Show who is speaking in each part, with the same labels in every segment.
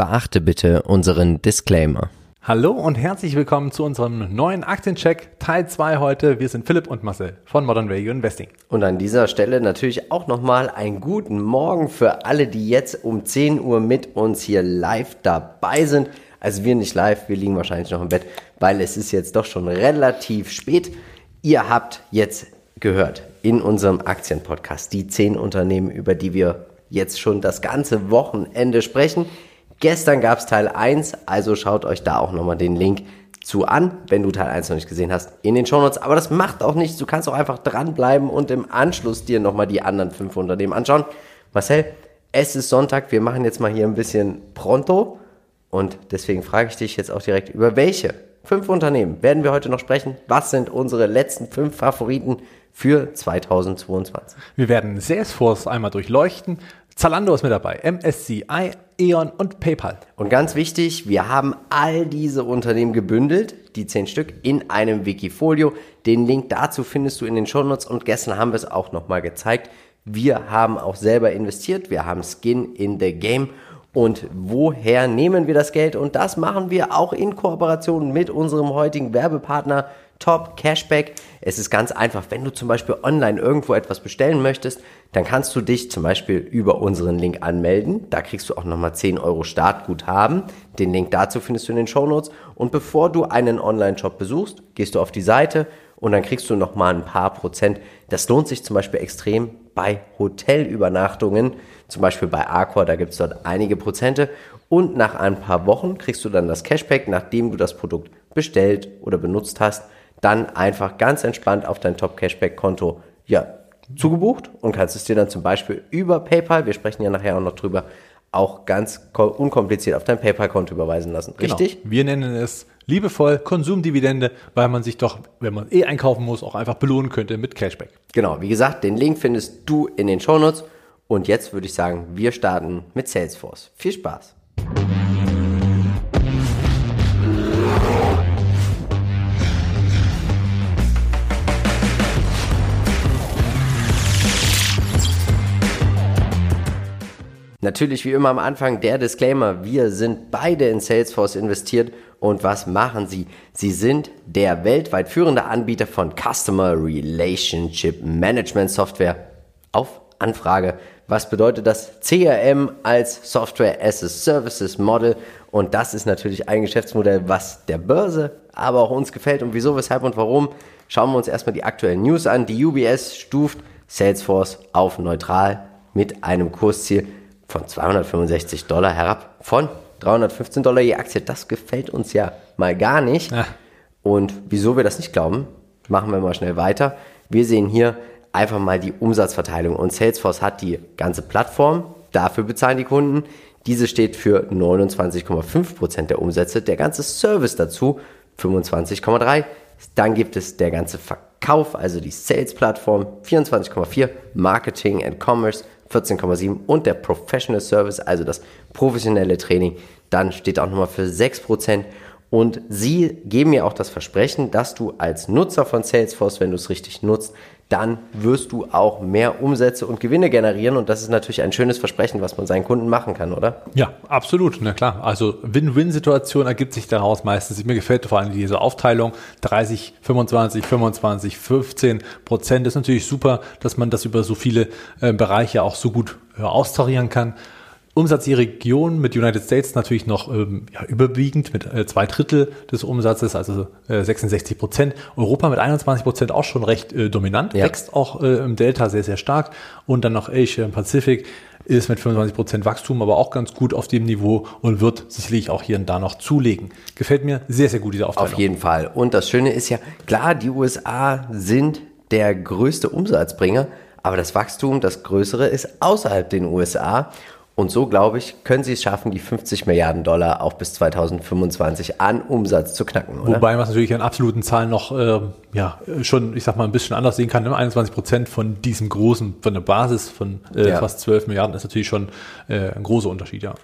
Speaker 1: Beachte bitte unseren Disclaimer.
Speaker 2: Hallo und herzlich willkommen zu unserem neuen Aktiencheck Teil 2 heute. Wir sind Philipp und Marcel von Modern Value Investing.
Speaker 1: Und an dieser Stelle natürlich auch nochmal einen guten Morgen für alle, die jetzt um 10 Uhr mit uns hier live dabei sind. Also wir nicht live, wir liegen wahrscheinlich noch im Bett, weil es ist jetzt doch schon relativ spät. Ihr habt jetzt gehört in unserem Aktienpodcast die 10 Unternehmen, über die wir jetzt schon das ganze Wochenende sprechen. Gestern gab es Teil 1, also schaut euch da auch nochmal den Link zu an, wenn du Teil 1 noch nicht gesehen hast, in den Shownotes. Aber das macht auch nichts, du kannst auch einfach dranbleiben und im Anschluss dir nochmal die anderen fünf Unternehmen anschauen. Marcel, es ist Sonntag, wir machen jetzt mal hier ein bisschen pronto und deswegen frage ich dich jetzt auch direkt, über welche fünf Unternehmen werden wir heute noch sprechen? Was sind unsere letzten fünf Favoriten für 2022?
Speaker 2: Wir werden Salesforce einmal durchleuchten, Zalando ist mit dabei, MSCI, E.ON und PayPal.
Speaker 1: Und ganz wichtig, wir haben all diese Unternehmen gebündelt, die zehn Stück, in einem Wikifolio. Den Link dazu findest du in den Shownotes und gestern haben wir es auch nochmal gezeigt. Wir haben auch selber investiert, wir haben Skin in the Game. Und woher nehmen wir das Geld? Und das machen wir auch in Kooperation mit unserem heutigen Werbepartner Top Cashback. Es ist ganz einfach, wenn du zum Beispiel online irgendwo etwas bestellen möchtest, dann kannst du dich zum Beispiel über unseren Link anmelden. Da kriegst du auch nochmal 10 Euro Startguthaben. Den Link dazu findest du in den Show Notes. Und bevor du einen Online-Shop besuchst, gehst du auf die Seite und dann kriegst du nochmal ein paar Prozent. Das lohnt sich zum Beispiel extrem bei Hotelübernachtungen, zum Beispiel bei Accor, da gibt es dort einige Prozente. Und nach ein paar Wochen kriegst du dann das Cashback, nachdem du das Produkt bestellt oder benutzt hast dann einfach ganz entspannt auf dein Top-Cashback-Konto ja, zugebucht und kannst es dir dann zum Beispiel über PayPal, wir sprechen ja nachher auch noch drüber, auch ganz unkompliziert auf dein PayPal-Konto überweisen lassen.
Speaker 2: Genau.
Speaker 1: Richtig?
Speaker 2: Genau. Wir nennen es liebevoll Konsumdividende, weil man sich doch, wenn man eh einkaufen muss, auch einfach belohnen könnte mit Cashback.
Speaker 1: Genau, wie gesagt, den Link findest du in den Shownotes. Und jetzt würde ich sagen, wir starten mit Salesforce. Viel Spaß! Natürlich wie immer am Anfang der Disclaimer, wir sind beide in Salesforce investiert und was machen sie? Sie sind der weltweit führende Anbieter von Customer Relationship Management Software auf Anfrage. Was bedeutet das? CRM als Software as a Services Model und das ist natürlich ein Geschäftsmodell, was der Börse, aber auch uns gefällt und wieso, weshalb und warum. Schauen wir uns erstmal die aktuellen News an. Die UBS stuft Salesforce auf neutral mit einem Kursziel von 265 Dollar herab von 315 Dollar je Aktie. Das gefällt uns ja mal gar nicht. Ja. Und wieso wir das nicht glauben, machen wir mal schnell weiter. Wir sehen hier einfach mal die Umsatzverteilung und Salesforce hat die ganze Plattform. Dafür bezahlen die Kunden. Diese steht für 29,5 Prozent der Umsätze. Der ganze Service dazu 25,3%. Dann gibt es der ganze Verkauf, also die Sales-Plattform 24,4%, Marketing and Commerce 14,7 und der Professional Service, also das professionelle Training, dann steht auch nochmal für 6%. Und sie geben mir auch das Versprechen, dass du als Nutzer von Salesforce, wenn du es richtig nutzt, dann wirst du auch mehr Umsätze und Gewinne generieren. Und das ist natürlich ein schönes Versprechen, was man seinen Kunden machen kann, oder?
Speaker 2: Ja, absolut. Na klar. Also Win-Win-Situation ergibt sich daraus meistens. Mir gefällt vor allem diese Aufteilung. 30, 25, 25, 15 Prozent ist natürlich super, dass man das über so viele äh, Bereiche auch so gut äh, austarieren kann. Umsatz je Region mit United States natürlich noch ähm, ja, überwiegend mit äh, zwei Drittel des Umsatzes, also äh, 66 Prozent. Europa mit 21 Prozent auch schon recht äh, dominant, ja. wächst auch äh, im Delta sehr, sehr stark. Und dann noch Asia Pacific ist mit 25 Prozent Wachstum aber auch ganz gut auf dem Niveau und wird sicherlich auch hier und da noch zulegen. Gefällt mir sehr, sehr gut, diese Aufteilung.
Speaker 1: Auf jeden Fall. Und das Schöne ist ja, klar, die USA sind der größte Umsatzbringer, aber das Wachstum, das größere, ist außerhalb den USA. Und so, glaube ich, können sie es schaffen, die 50 Milliarden Dollar auch bis 2025 an Umsatz zu knacken.
Speaker 2: Oder? Wobei man es natürlich in absoluten Zahlen noch äh, ja, schon, ich sag mal, ein bisschen anders sehen kann. 21 Prozent von diesem großen, von der Basis von äh, ja. fast 12 Milliarden ist natürlich schon äh, ein großer Unterschied, ja.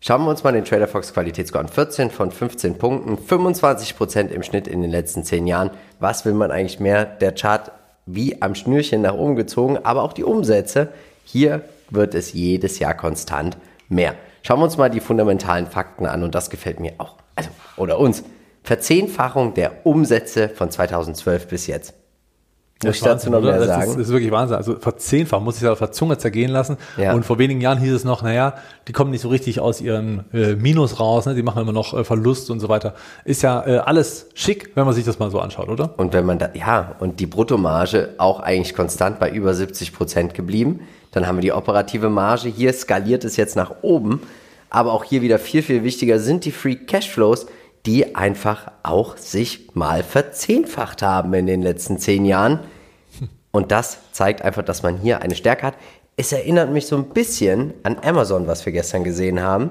Speaker 1: Schauen wir uns mal den Trader Fox Qualitätsscore an. 14 von 15 Punkten, 25 Prozent im Schnitt in den letzten 10 Jahren. Was will man eigentlich mehr? Der Chart wie am Schnürchen nach oben gezogen, aber auch die Umsätze. Hier wird es jedes Jahr konstant mehr. Schauen wir uns mal die fundamentalen Fakten an und das gefällt mir auch. Also, oder uns. Verzehnfachung der Umsätze von 2012 bis jetzt.
Speaker 2: Muss ich dazu noch mehr das sagen? Ist, das ist wirklich Wahnsinn. Also verzehnfach muss ich ja auf der Zunge zergehen lassen. Ja. Und vor wenigen Jahren hieß es noch, naja, die kommen nicht so richtig aus ihren äh, Minus raus, ne? die machen immer noch äh, Verlust und so weiter. Ist ja äh, alles schick, wenn man sich das mal so anschaut, oder?
Speaker 1: Und wenn man da, ja, und die Bruttomarge auch eigentlich konstant bei über 70 Prozent geblieben. Dann haben wir die operative Marge. Hier skaliert es jetzt nach oben. Aber auch hier wieder viel, viel wichtiger sind die Free Cashflows, die einfach auch sich mal verzehnfacht haben in den letzten zehn Jahren. Und das zeigt einfach, dass man hier eine Stärke hat. Es erinnert mich so ein bisschen an Amazon, was wir gestern gesehen haben.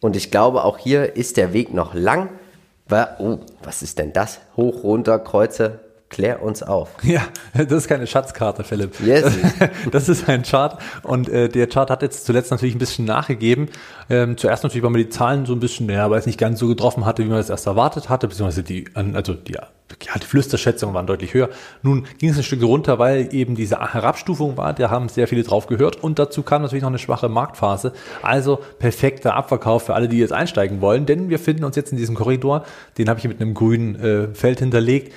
Speaker 1: Und ich glaube, auch hier ist der Weg noch lang. Oh, was ist denn das? Hoch, runter, Kreuze, Klär uns auf.
Speaker 2: Ja, das ist keine Schatzkarte, Philipp. Yes. Das ist ein Chart und äh, der Chart hat jetzt zuletzt natürlich ein bisschen nachgegeben. Ähm, zuerst natürlich, weil man die Zahlen so ein bisschen, ja, weil es nicht ganz so getroffen hatte, wie man es erst erwartet hatte, beziehungsweise die, also die, ja, die Flüsterschätzungen waren deutlich höher. Nun ging es ein Stück runter, weil eben diese Herabstufung war, da haben sehr viele drauf gehört und dazu kam natürlich noch eine schwache Marktphase. Also perfekter Abverkauf für alle, die jetzt einsteigen wollen, denn wir finden uns jetzt in diesem Korridor, den habe ich mit einem grünen äh, Feld hinterlegt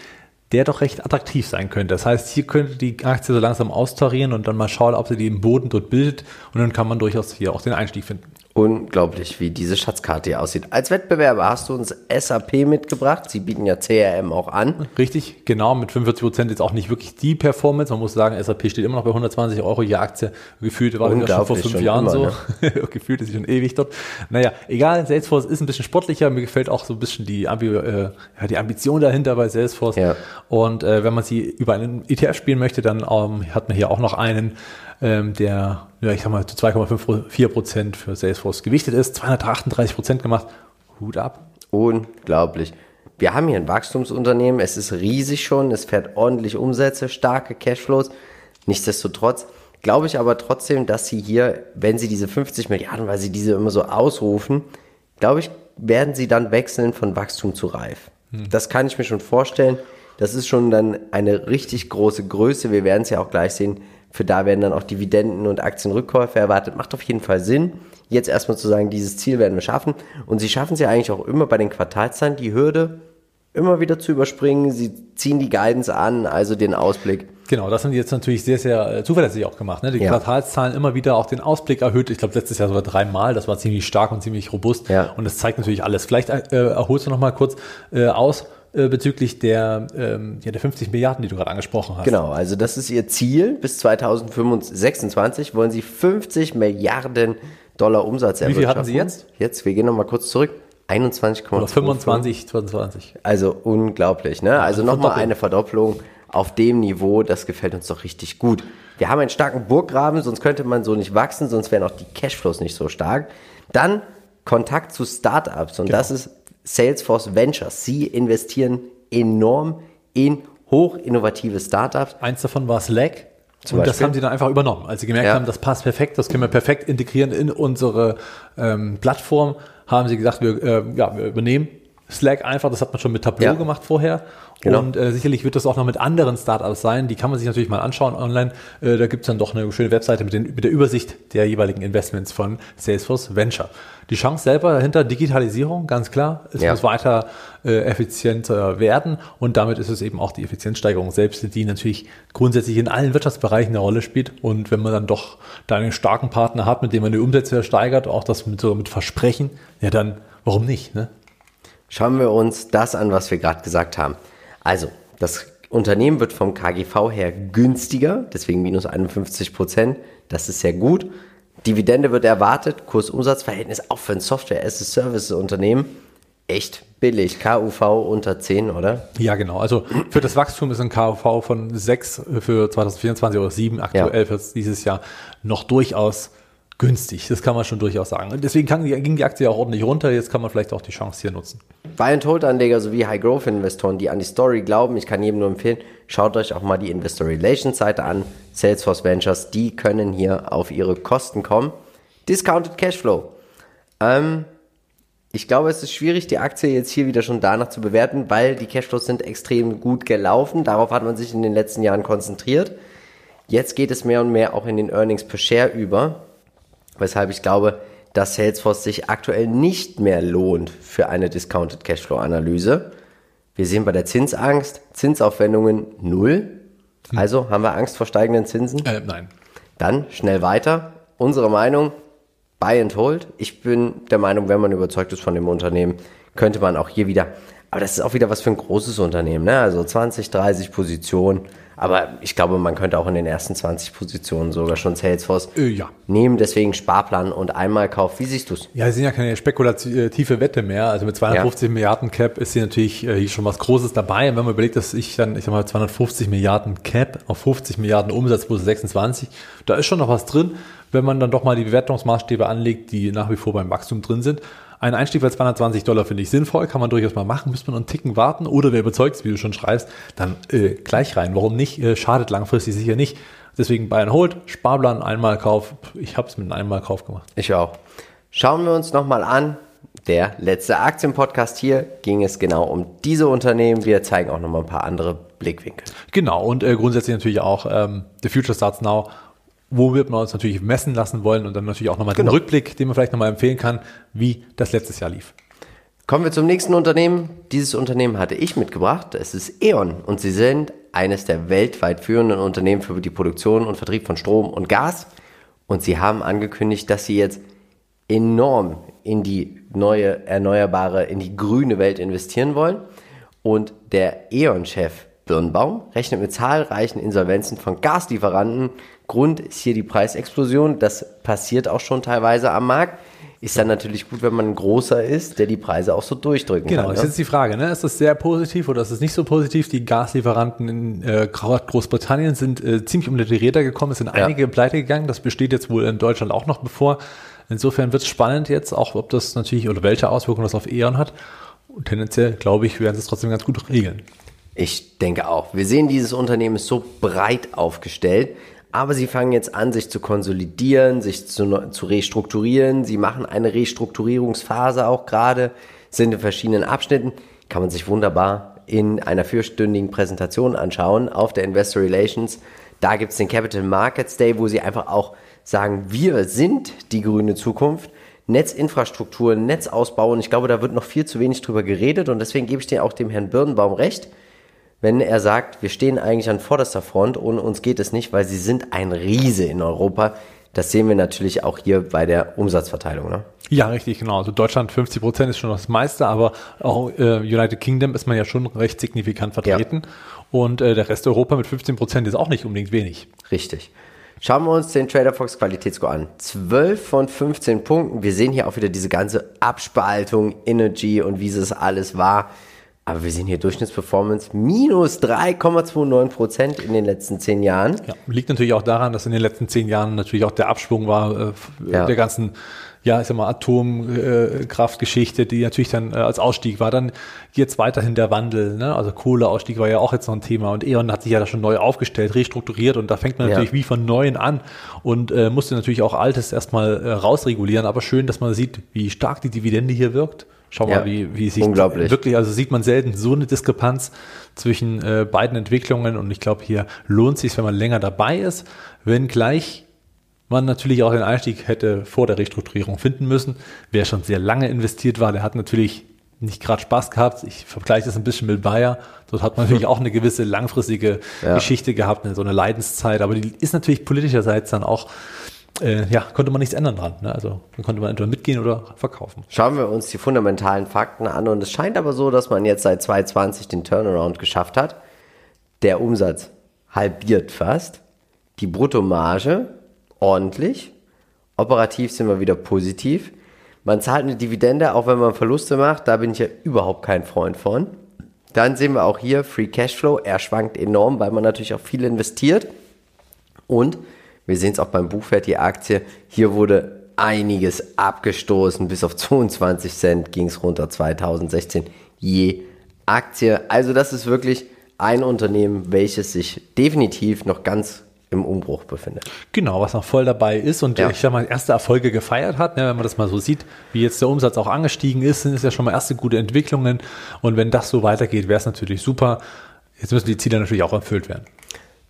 Speaker 2: der doch recht attraktiv sein könnte. Das heißt, hier könnte die Aktie so langsam austarieren und dann mal schauen, ob sie den Boden dort bildet und dann kann man durchaus hier auch den Einstieg finden.
Speaker 1: Unglaublich, wie diese Schatzkarte hier aussieht. Als Wettbewerber hast du uns SAP mitgebracht. Sie bieten ja CRM auch an.
Speaker 2: Richtig, genau. Mit 45 Prozent ist auch nicht wirklich die Performance. Man muss sagen, SAP steht immer noch bei 120 Euro je Aktie. Gefühlt war das schon vor fünf schon Jahren immer, so. Ne? Gefühlt ist sie schon ewig dort. Naja, egal. Salesforce ist ein bisschen sportlicher. Mir gefällt auch so ein bisschen die, Ambi äh, ja, die Ambition dahinter bei Salesforce. Ja. Und äh, wenn man sie über einen ETF spielen möchte, dann ähm, hat man hier auch noch einen der, ja, ich sag mal, zu 2,54 Prozent für Salesforce gewichtet ist, 238 Prozent gemacht. Hut ab.
Speaker 1: Unglaublich. Wir haben hier ein Wachstumsunternehmen, es ist riesig schon, es fährt ordentlich Umsätze, starke Cashflows. Nichtsdestotrotz glaube ich aber trotzdem, dass sie hier, wenn sie diese 50 Milliarden, weil sie diese immer so ausrufen, glaube ich, werden sie dann wechseln von Wachstum zu Reif. Hm. Das kann ich mir schon vorstellen. Das ist schon dann eine richtig große Größe. Wir werden es ja auch gleich sehen. Für da werden dann auch Dividenden und Aktienrückkäufe erwartet. Macht auf jeden Fall Sinn, jetzt erstmal zu sagen, dieses Ziel werden wir schaffen. Und sie schaffen es ja eigentlich auch immer bei den Quartalszahlen, die Hürde immer wieder zu überspringen. Sie ziehen die Guidance an, also den Ausblick.
Speaker 2: Genau, das haben die jetzt natürlich sehr, sehr äh, zuverlässig auch gemacht. Ne? Die ja. Quartalszahlen immer wieder auch den Ausblick erhöht. Ich glaube, letztes Jahr sogar dreimal. Das war ziemlich stark und ziemlich robust. Ja. Und das zeigt natürlich alles. Vielleicht äh, erholst du noch mal kurz äh, aus, äh, bezüglich der, ähm, ja, der 50 Milliarden, die du gerade angesprochen hast.
Speaker 1: Genau, also das ist ihr Ziel. Bis 2026 wollen sie 50 Milliarden Dollar Umsatz
Speaker 2: erwirtschaften. Wie viel hatten sie jetzt?
Speaker 1: Jetzt, wir gehen nochmal kurz zurück. 21,25.
Speaker 2: 25, 22.
Speaker 1: Also unglaublich, ne? Also nochmal eine Verdopplung auf dem Niveau, das gefällt uns doch richtig gut. Wir haben einen starken Burggraben, sonst könnte man so nicht wachsen, sonst wären auch die Cashflows nicht so stark. Dann Kontakt zu Startups und genau. das ist Salesforce Ventures. Sie investieren enorm in hochinnovative Startups.
Speaker 2: Eins davon war Slack. Zum und Beispiel? das haben sie dann einfach übernommen. Als sie gemerkt ja. haben, das passt perfekt, das können wir perfekt integrieren in unsere ähm, Plattform, haben sie gesagt, wir, äh, ja, wir übernehmen Slack einfach. Das hat man schon mit Tableau ja. gemacht vorher. Genau. Und äh, sicherlich wird das auch noch mit anderen Startups sein. Die kann man sich natürlich mal anschauen online. Äh, da gibt's dann doch eine schöne Webseite mit, den, mit der Übersicht der jeweiligen Investments von Salesforce Venture. Die Chance selber dahinter, Digitalisierung, ganz klar. Es ja. muss weiter äh, effizienter werden und damit ist es eben auch die Effizienzsteigerung selbst, die natürlich grundsätzlich in allen Wirtschaftsbereichen eine Rolle spielt. Und wenn man dann doch da einen starken Partner hat, mit dem man die Umsätze steigert, auch das mit, so mit Versprechen, ja dann, warum nicht? Ne?
Speaker 1: Schauen wir uns das an, was wir gerade gesagt haben. Also, das Unternehmen wird vom KGV her günstiger, deswegen minus 51 Prozent. Das ist sehr gut. Dividende wird erwartet, Kurs-Umsatz-Verhältnis auch für ein Software-as-a-Service-Unternehmen echt billig. KUV unter 10, oder?
Speaker 2: Ja, genau. Also für das Wachstum ist ein KUV von 6 für 2024 oder 7 aktuell ja. für dieses Jahr noch durchaus günstig. Das kann man schon durchaus sagen. Deswegen kann, ging die Aktie auch ordentlich runter. Jetzt kann man vielleicht auch die Chance hier nutzen.
Speaker 1: Buy and Hold Anleger sowie High Growth Investoren, die an die Story glauben, ich kann jedem nur empfehlen, schaut euch auch mal die Investor Relations Seite an. Salesforce Ventures, die können hier auf ihre Kosten kommen. Discounted Cashflow. Ähm, ich glaube, es ist schwierig, die Aktie jetzt hier wieder schon danach zu bewerten, weil die Cashflows sind extrem gut gelaufen. Darauf hat man sich in den letzten Jahren konzentriert. Jetzt geht es mehr und mehr auch in den Earnings per Share über weshalb ich glaube, dass Salesforce sich aktuell nicht mehr lohnt für eine Discounted Cashflow-Analyse. Wir sehen bei der Zinsangst Zinsaufwendungen null. Also haben wir Angst vor steigenden Zinsen?
Speaker 2: Äh, nein.
Speaker 1: Dann schnell weiter. Unsere Meinung, buy and hold. Ich bin der Meinung, wenn man überzeugt ist von dem Unternehmen, könnte man auch hier wieder, aber das ist auch wieder was für ein großes Unternehmen, ne? also 20, 30 Positionen. Aber ich glaube, man könnte auch in den ersten 20 Positionen sogar schon Salesforce
Speaker 2: Äh, ja.
Speaker 1: nehmen. Deswegen Sparplan und Einmalkauf. Wie siehst du's?
Speaker 2: Ja, sie sind ja keine spekulative Wette mehr. Also mit 250 Milliarden Cap ist sie natürlich äh, hier schon was Großes dabei. Und wenn man überlegt, dass ich dann, ich sag mal, 250 Milliarden Cap auf 50 Milliarden Umsatz plus 26, da ist schon noch was drin, wenn man dann doch mal die Bewertungsmaßstäbe anlegt, die nach wie vor beim Wachstum drin sind. Ein Einstieg bei 220 Dollar finde ich sinnvoll, kann man durchaus mal machen, müsste man einen Ticken warten oder wer überzeugt ist, wie du schon schreibst, dann äh, gleich rein. Warum nicht? Äh, schadet langfristig sicher nicht. Deswegen Buy and Hold, Sparplan, Einmalkauf. Ich habe es mit einem Einmalkauf gemacht.
Speaker 1: Ich auch. Schauen wir uns nochmal an. Der letzte Aktienpodcast hier ging es genau um diese Unternehmen. Wir zeigen auch nochmal ein paar andere Blickwinkel.
Speaker 2: Genau, und äh, grundsätzlich natürlich auch ähm, The Future Starts Now. Wo wird man uns natürlich messen lassen wollen und dann natürlich auch nochmal
Speaker 1: Genau.
Speaker 2: den Rückblick, den man vielleicht nochmal empfehlen kann, wie das letztes Jahr lief.
Speaker 1: Kommen wir zum nächsten Unternehmen. Dieses Unternehmen hatte ich mitgebracht. Es ist E.ON und sie sind eines der weltweit führenden Unternehmen für die Produktion und Vertrieb von Strom und Gas. Und sie haben angekündigt, dass sie jetzt enorm in die neue erneuerbare, in die grüne Welt investieren wollen. Und der E.ON-Chef Birnbaum rechnet mit zahlreichen Insolvenzen von Gaslieferanten. Grund ist hier die Preisexplosion. Das passiert auch schon teilweise am Markt. Ist dann natürlich gut, wenn man ein großer ist, der die Preise auch so durchdrücken
Speaker 2: Genau,
Speaker 1: kann.
Speaker 2: ist
Speaker 1: ne?
Speaker 2: jetzt die Frage, ne? ist das sehr positiv oder ist es nicht so positiv? Die Gaslieferanten in äh, Großbritannien sind äh, ziemlich unter die Räder gekommen, es sind
Speaker 1: Ja.
Speaker 2: einige pleite gegangen, das besteht jetzt wohl in Deutschland auch noch bevor. Insofern wird es spannend jetzt, auch ob das natürlich oder welche Auswirkungen das auf E.ON hat. Und tendenziell, glaube ich, werden sie es trotzdem ganz gut regeln.
Speaker 1: Ich denke auch. Wir sehen, dieses Unternehmen ist so breit aufgestellt, aber sie fangen jetzt an, sich zu konsolidieren, sich zu, zu restrukturieren. Sie machen eine Restrukturierungsphase auch gerade, sind in verschiedenen Abschnitten. Kann man sich wunderbar in einer vierstündigen Präsentation anschauen auf der Investor Relations. Da gibt es den Capital Markets Day, wo sie einfach auch sagen, wir sind die grüne Zukunft. Netzinfrastruktur, Netzausbau und ich glaube, da wird noch viel zu wenig drüber geredet und deswegen gebe ich dir auch dem Herrn Birnbaum recht wenn er sagt, wir stehen eigentlich an vorderster Front und uns geht es nicht, weil sie sind ein Riese in Europa. Das sehen wir natürlich auch hier bei der Umsatzverteilung. Ne?
Speaker 2: Ja, richtig, genau. Also Deutschland 50 Prozent ist schon das meiste, aber auch äh, United Kingdom ist man ja schon recht signifikant vertreten. Und äh, der Rest Europa mit 15 Prozent ist auch nicht unbedingt wenig.
Speaker 1: Richtig. Schauen wir uns den Trader Fox Qualitätsscore an. 12 von 15 Punkten. Wir sehen hier auch wieder diese ganze Abspaltung, Energy und wie es alles war. Aber wir sehen hier Durchschnittsperformance minus 3,29 Prozent in den letzten 10 Jahren.
Speaker 2: Ja, liegt natürlich auch daran, dass in den letzten zehn Jahren natürlich auch der Abschwung war äh,
Speaker 1: Ja.
Speaker 2: der ganzen, ja, ich sag mal, Atomkraftgeschichte, die natürlich dann äh, als Ausstieg war. Dann jetzt weiterhin der Wandel, ne? also Kohleausstieg war ja auch jetzt noch ein Thema und E.ON hat sich ja da schon neu aufgestellt, restrukturiert und da fängt man
Speaker 1: Ja.
Speaker 2: natürlich wie von Neuen an und äh, musste natürlich auch Altes erstmal äh, rausregulieren, aber schön, dass man sieht, wie stark die Dividende hier wirkt. Schau
Speaker 1: Ja,
Speaker 2: mal, wie, wie sich wirklich, also sieht man selten so eine Diskrepanz zwischen äh, beiden Entwicklungen und ich glaube, hier lohnt sich, wenn man länger dabei ist, wenngleich man natürlich auch den Einstieg hätte vor der Restrukturierung finden müssen. Wer schon sehr lange investiert war, der hat natürlich nicht gerade Spaß gehabt. Ich vergleiche das ein bisschen mit Bayer. Dort hat man natürlich auch eine gewisse langfristige
Speaker 1: Ja.
Speaker 2: Geschichte gehabt, so eine Leidenszeit, aber die ist natürlich politischerseits dann auch, äh, ja, konnte man nichts ändern dran. Ne? Also dann konnte man entweder mitgehen oder verkaufen.
Speaker 1: Schauen wir uns die fundamentalen Fakten an und es scheint aber so, dass man jetzt seit 2020 den Turnaround geschafft hat. Der Umsatz halbiert fast, die Bruttomarge ordentlich, operativ sind wir wieder positiv. Man zahlt eine Dividende, auch wenn man Verluste macht, da bin ich ja überhaupt kein Freund von. Dann sehen wir auch hier Free Cashflow, er schwankt enorm, weil man natürlich auch viel investiert. Und wir sehen es auch beim Buchwert, die Aktie, hier wurde einiges abgestoßen. Bis auf 22 Cent ging es runter 2016 je Aktie. Also das ist wirklich ein Unternehmen, welches sich definitiv noch ganz im Umbruch befindet.
Speaker 2: Genau, was noch voll dabei ist und
Speaker 1: Ja.
Speaker 2: ich sag mal, erste Erfolge gefeiert hat, ne, wenn man das mal so sieht, wie jetzt der Umsatz auch angestiegen ist, sind es ja schon mal erste gute Entwicklungen und wenn das so weitergeht, wäre es natürlich super. Jetzt müssen die Ziele natürlich auch erfüllt werden.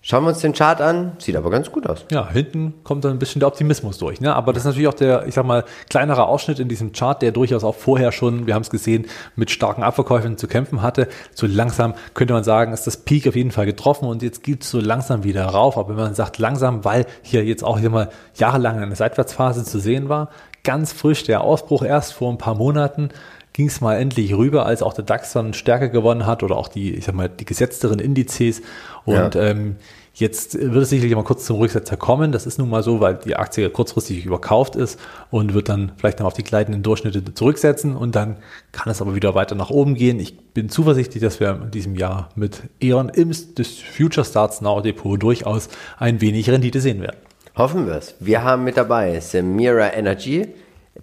Speaker 1: Schauen wir uns den Chart an, sieht aber ganz gut aus.
Speaker 2: Ja, hinten kommt dann ein bisschen der Optimismus durch. Ne? Aber das ist natürlich auch der, ich sag mal, kleinere Ausschnitt in diesem Chart, der durchaus auch vorher schon, wir haben es gesehen, mit starken Abverkäufen zu kämpfen hatte. So langsam könnte man sagen, ist das Peak auf jeden Fall getroffen und jetzt geht es so langsam wieder rauf. Aber wenn man sagt langsam, weil hier jetzt auch hier mal jahrelang eine Seitwärtsphase zu sehen war, ganz frisch der Ausbruch erst vor ein paar Monaten, ging es mal endlich rüber, als auch der DAX dann Stärke gewonnen hat oder auch die, ich sag mal, die gesetzteren Indizes. Und ja. ähm, jetzt wird es sicherlich mal kurz zum Rücksetzer kommen. Das ist nun mal so, weil die Aktie kurzfristig überkauft ist und wird dann vielleicht noch auf die gleitenden Durchschnitte zurücksetzen und dann kann es aber wieder weiter nach oben gehen. Ich bin zuversichtlich, dass wir in diesem Jahr mit E.ON im des Future Starts Now Depot durchaus ein wenig Rendite sehen werden.
Speaker 1: Hoffen wir es. Wir haben mit dabei Semira Energy,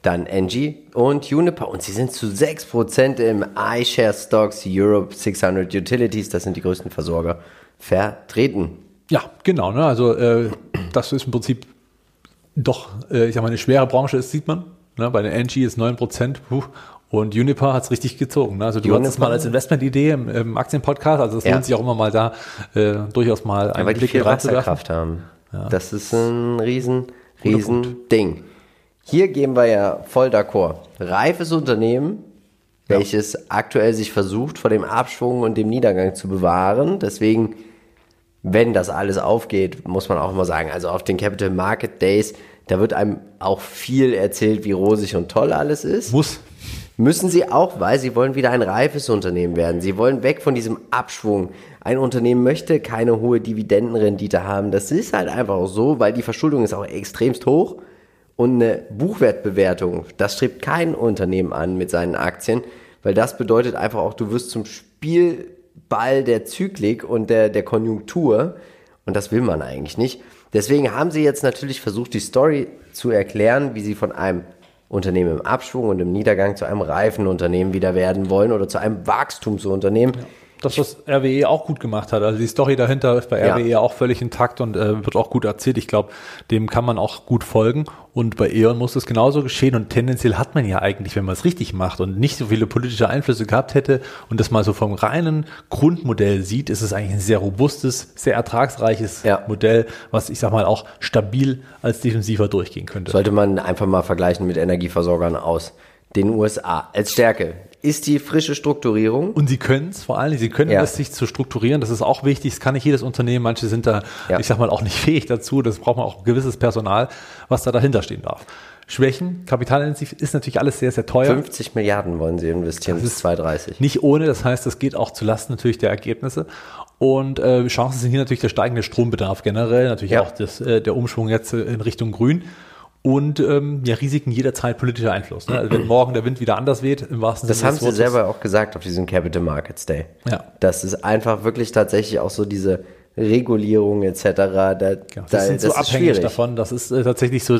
Speaker 1: dann Engie und Uniper. Und sie sind zu 6% im iShare Stocks Europe 600 Utilities, das sind die größten Versorger, vertreten.
Speaker 2: Ja, genau. Ne? Also äh, das ist im Prinzip doch, äh, ich sag mal, eine schwere Branche ist, sieht man. Ne? Bei der Engie ist 9%. Puh, und Uniper hat es richtig gezogen. Ne? Also du Uniper, hast es mal als Investmentidee im, im Aktienpodcast. Also es ja. lohnt sich auch immer mal da äh, durchaus mal
Speaker 1: einen ja, weil Blick die viel Wasserkraft haben. Ja. Das ist ein riesen, riesen Ding. Hier gehen wir ja voll d'accord. Reifes Unternehmen, welches ja. aktuell sich versucht, vor dem Abschwung und dem Niedergang zu bewahren. Deswegen, wenn das alles aufgeht, muss man auch immer sagen, also auf den Capital Market Days, da wird einem auch viel erzählt, wie rosig und toll alles ist.
Speaker 2: Muss.
Speaker 1: Müssen sie auch, weil sie wollen wieder ein reifes Unternehmen werden. Sie wollen weg von diesem Abschwung. Ein Unternehmen möchte keine hohe Dividendenrendite haben. Das ist halt einfach auch so, weil die Verschuldung ist auch extremst hoch. Und eine Buchwertbewertung, das strebt kein Unternehmen an mit seinen Aktien, weil das bedeutet einfach auch, du wirst zum Spielball der Zyklik und der, der Konjunktur. Und das will man eigentlich nicht. Deswegen haben sie jetzt natürlich versucht, die Story zu erklären, wie sie von einem Unternehmen im Abschwung und im Niedergang zu einem reifen Unternehmen wieder werden wollen oder zu einem Wachstumsunternehmen. Ja
Speaker 2: das, was RWE auch gut gemacht hat. Also die Story dahinter ist bei ja. RWE auch völlig intakt und äh, wird auch gut erzählt. Ich glaube, dem kann man auch gut folgen. Und bei E.ON muss das genauso geschehen. Und tendenziell hat man ja eigentlich, wenn man es richtig macht und nicht so viele politische Einflüsse gehabt hätte und das mal so vom reinen Grundmodell sieht, ist es eigentlich ein sehr robustes, sehr ertragsreiches ja. Modell, was ich sag mal auch stabil als defensiver durchgehen könnte.
Speaker 1: Sollte man einfach mal vergleichen mit Energieversorgern aus den USA als Stärke ist die frische Strukturierung.
Speaker 2: Und sie können es vor allem, sie können ja. es sich zu strukturieren. Das ist auch wichtig. Das kann nicht jedes Unternehmen. Manche sind da, ja. ich sag mal, auch nicht fähig dazu. Das braucht man auch gewisses Personal, was da dahinter stehen darf. Schwächen, kapitalintensiv ist natürlich alles sehr, sehr teuer.
Speaker 1: 50 Milliarden wollen sie investieren das bis 2030.
Speaker 2: Nicht ohne, das heißt, das geht auch zu Lasten natürlich der Ergebnisse. Und äh, Chancen sind hier natürlich der steigende Strombedarf generell, natürlich ja. auch das, äh, der Umschwung jetzt in Richtung Grün und ähm, ja, Risiken jederzeit politischer Einfluss. Ne? Also wenn morgen der Wind wieder anders weht, im wahrsten
Speaker 1: das Sinne. Das haben sie selber auch gesagt auf diesem Capital Markets Day. Ja. Das ist einfach wirklich tatsächlich auch so diese Regulierung etc. Da,
Speaker 2: genau. Das da, sind so abhängig schwierig. davon. Das ist äh, tatsächlich so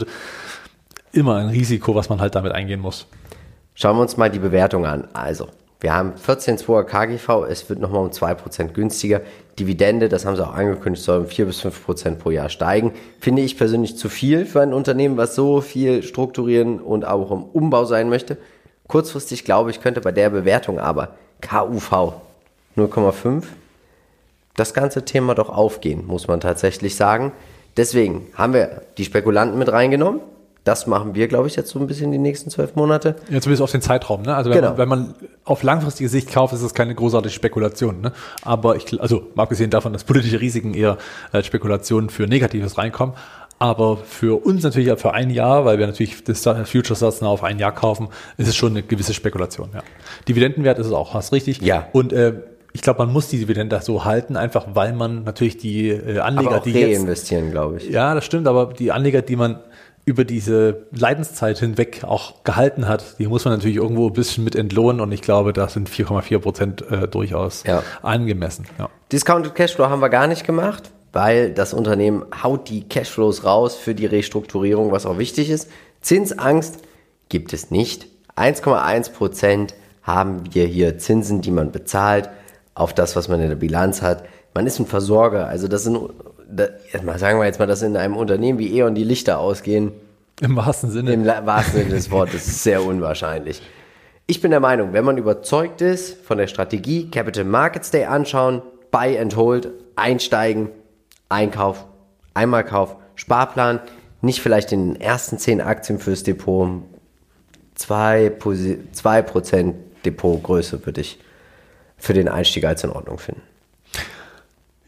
Speaker 2: immer ein Risiko, was man halt damit eingehen muss.
Speaker 1: Schauen wir uns mal die Bewertung an. Also, wir haben 14,2er KGV, es wird nochmal um 2% günstiger. Dividende, das haben sie auch angekündigt, soll um 4 bis 5% pro Jahr steigen. Finde ich persönlich zu viel für ein Unternehmen, was so viel strukturieren und auch im Umbau sein möchte. Kurzfristig glaube ich, könnte bei der Bewertung aber KUV 0,5 das ganze Thema doch aufgehen, muss man tatsächlich sagen. Deswegen haben wir die Spekulanten mit reingenommen das machen wir, glaube ich, jetzt so ein bisschen die nächsten zwölf Monate.
Speaker 2: Ja, zumindest auf den Zeitraum. Ne? Also wenn, genau. man, wenn man auf langfristige Sicht kauft, ist das keine großartige Spekulation. Ne? Aber ich, also mal abgesehen davon, dass politische Risiken eher als Spekulationen für Negatives reinkommen. Aber für uns natürlich für ein Jahr, weil wir natürlich das Future Stars auf ein Jahr kaufen, ist es schon eine gewisse Spekulation. Ja. Dividendenwert ist es auch, hast richtig.
Speaker 1: Ja.
Speaker 2: Und äh, ich glaube, man muss die Dividende so halten, einfach weil man natürlich die äh, Anleger, aber auch die
Speaker 1: reinvestieren, glaube ich.
Speaker 2: Ja, das stimmt, aber die Anleger, die man über diese Leidenszeit hinweg auch gehalten hat, die muss man natürlich irgendwo ein bisschen mit entlohnen und ich glaube, da sind 4,4 Prozent äh, durchaus ja. angemessen. Ja.
Speaker 1: Discounted Cashflow haben wir gar nicht gemacht, weil das Unternehmen haut die Cashflows raus für die Restrukturierung, was auch wichtig ist. Zinsangst gibt es nicht. 1,1 Prozent haben wir hier Zinsen, die man bezahlt auf das, was man in der Bilanz hat. Man ist ein Versorger, also das sind da, sagen wir jetzt mal, dass in einem Unternehmen wie E.ON die Lichter ausgehen.
Speaker 2: Im wahrsten Sinne.
Speaker 1: Im wahrsten Sinne des Wortes. ist sehr unwahrscheinlich. Ich bin der Meinung, wenn man überzeugt ist von der Strategie, Capital Markets Day anschauen, Buy and Hold, einsteigen, Einkauf, Einmalkauf, Sparplan, nicht vielleicht in den ersten zehn Aktien fürs Depot, zwei, Posi- zwei Prozent Depotgröße würde ich für den Einstieg als in Ordnung finden.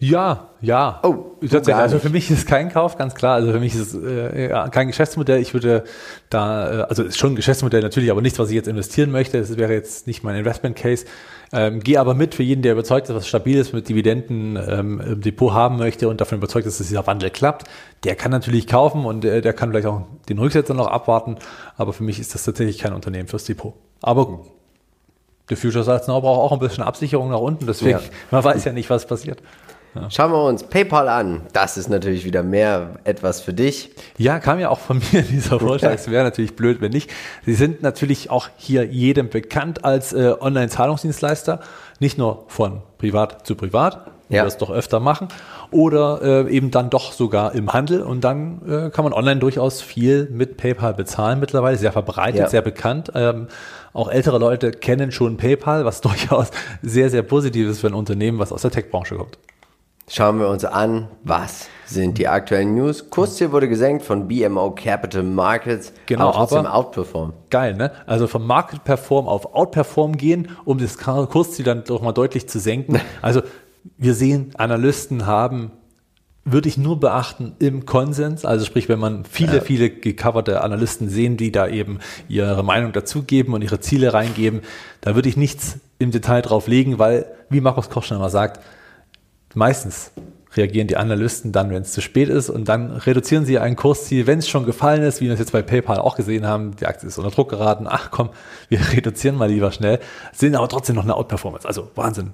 Speaker 2: Ja, ja.
Speaker 1: Oh,
Speaker 2: Tatsächlich, also für mich ist es kein Kauf, ganz klar. Also für mich ist es äh, ja, kein Geschäftsmodell. Ich würde da, äh, also ist schon ein Geschäftsmodell natürlich, aber nichts, was ich jetzt investieren möchte. Das wäre jetzt nicht mein Investment Case. Ähm, Gehe aber mit für jeden, der überzeugt ist, was Stabiles mit Dividenden ähm, im Depot haben möchte und davon überzeugt ist, dass dieser Wandel klappt. Der kann natürlich kaufen und äh, der kann vielleicht auch den Rücksetzer noch abwarten. Aber für mich ist das tatsächlich kein Unternehmen fürs Depot. Aber der Future Salz braucht auch ein bisschen Absicherung nach unten. Deswegen,
Speaker 1: Ja.
Speaker 2: man weiß ja nicht, was passiert.
Speaker 1: Schauen wir uns PayPal an. Das ist natürlich wieder mehr etwas für dich.
Speaker 2: Ja, kam ja auch von mir dieser Vorschlag. Es wäre natürlich blöd, wenn nicht. Sie sind natürlich auch hier jedem bekannt als äh, Online-Zahlungsdienstleister, nicht nur von privat zu privat,
Speaker 1: Ja.
Speaker 2: wir es doch öfter machen, oder äh, eben dann doch sogar im Handel. Und dann äh, kann man online durchaus viel mit PayPal bezahlen mittlerweile, sehr verbreitet,
Speaker 1: Ja.
Speaker 2: sehr bekannt. Ähm, auch ältere Leute kennen schon PayPal, was durchaus sehr, sehr positiv ist für ein Unternehmen, was aus der Tech-Branche kommt.
Speaker 1: Schauen wir uns an, was sind die aktuellen News. Kursziel wurde gesenkt von BMO Capital Markets,
Speaker 2: Genau,
Speaker 1: aber trotzdem outperform.
Speaker 2: Geil, ne? Also vom Market Perform auf Outperform gehen, um das Kursziel dann doch mal deutlich zu senken. Also wir sehen, Analysten haben, würde ich nur beachten, im Konsens, also sprich, wenn man viele, viele gecoverte Analysten sehen, die da eben ihre Meinung dazugeben und ihre Ziele reingeben, da würde ich nichts im Detail drauf legen, weil, wie Markus Koch schon immer sagt, meistens reagieren die Analysten dann, wenn es zu spät ist und dann reduzieren sie ein Kursziel, wenn es schon gefallen ist, wie wir es jetzt bei PayPal auch gesehen haben, die Aktie ist unter Druck geraten, ach komm, wir reduzieren mal lieber schnell, sehen aber trotzdem noch eine Outperformance, also Wahnsinn.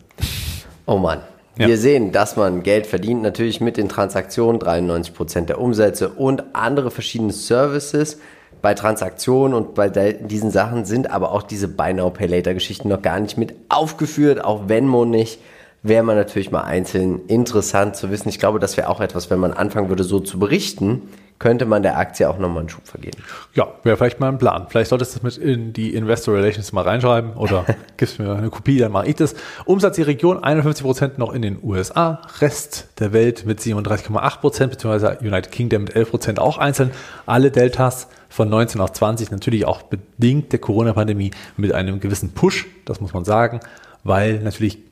Speaker 1: Oh Mann.
Speaker 2: Ja.
Speaker 1: Wir sehen, dass man Geld verdient, natürlich mit den Transaktionen, 93% der Umsätze und andere verschiedene Services. Bei Transaktionen und bei diesen Sachen sind aber auch diese Buy Now Pay Later Geschichten noch gar nicht mit aufgeführt, auch Venmo nicht. Wäre man natürlich mal einzeln interessant zu wissen. Ich glaube, das wäre auch etwas, wenn man anfangen würde, so zu berichten, könnte man der Aktie auch nochmal einen Schub vergeben.
Speaker 2: Ja, wäre vielleicht mal ein Plan. Vielleicht solltest du das mit in die Investor Relations mal reinschreiben oder gibst mir eine Kopie, dann mache ich das. Umsatz die Region 51% noch in den USA, Rest der Welt mit 37,8%, beziehungsweise United Kingdom mit 11% auch einzeln. Alle Deltas von 19 auf 20, natürlich auch bedingt der Corona-Pandemie mit einem gewissen Push, das muss man sagen, weil natürlich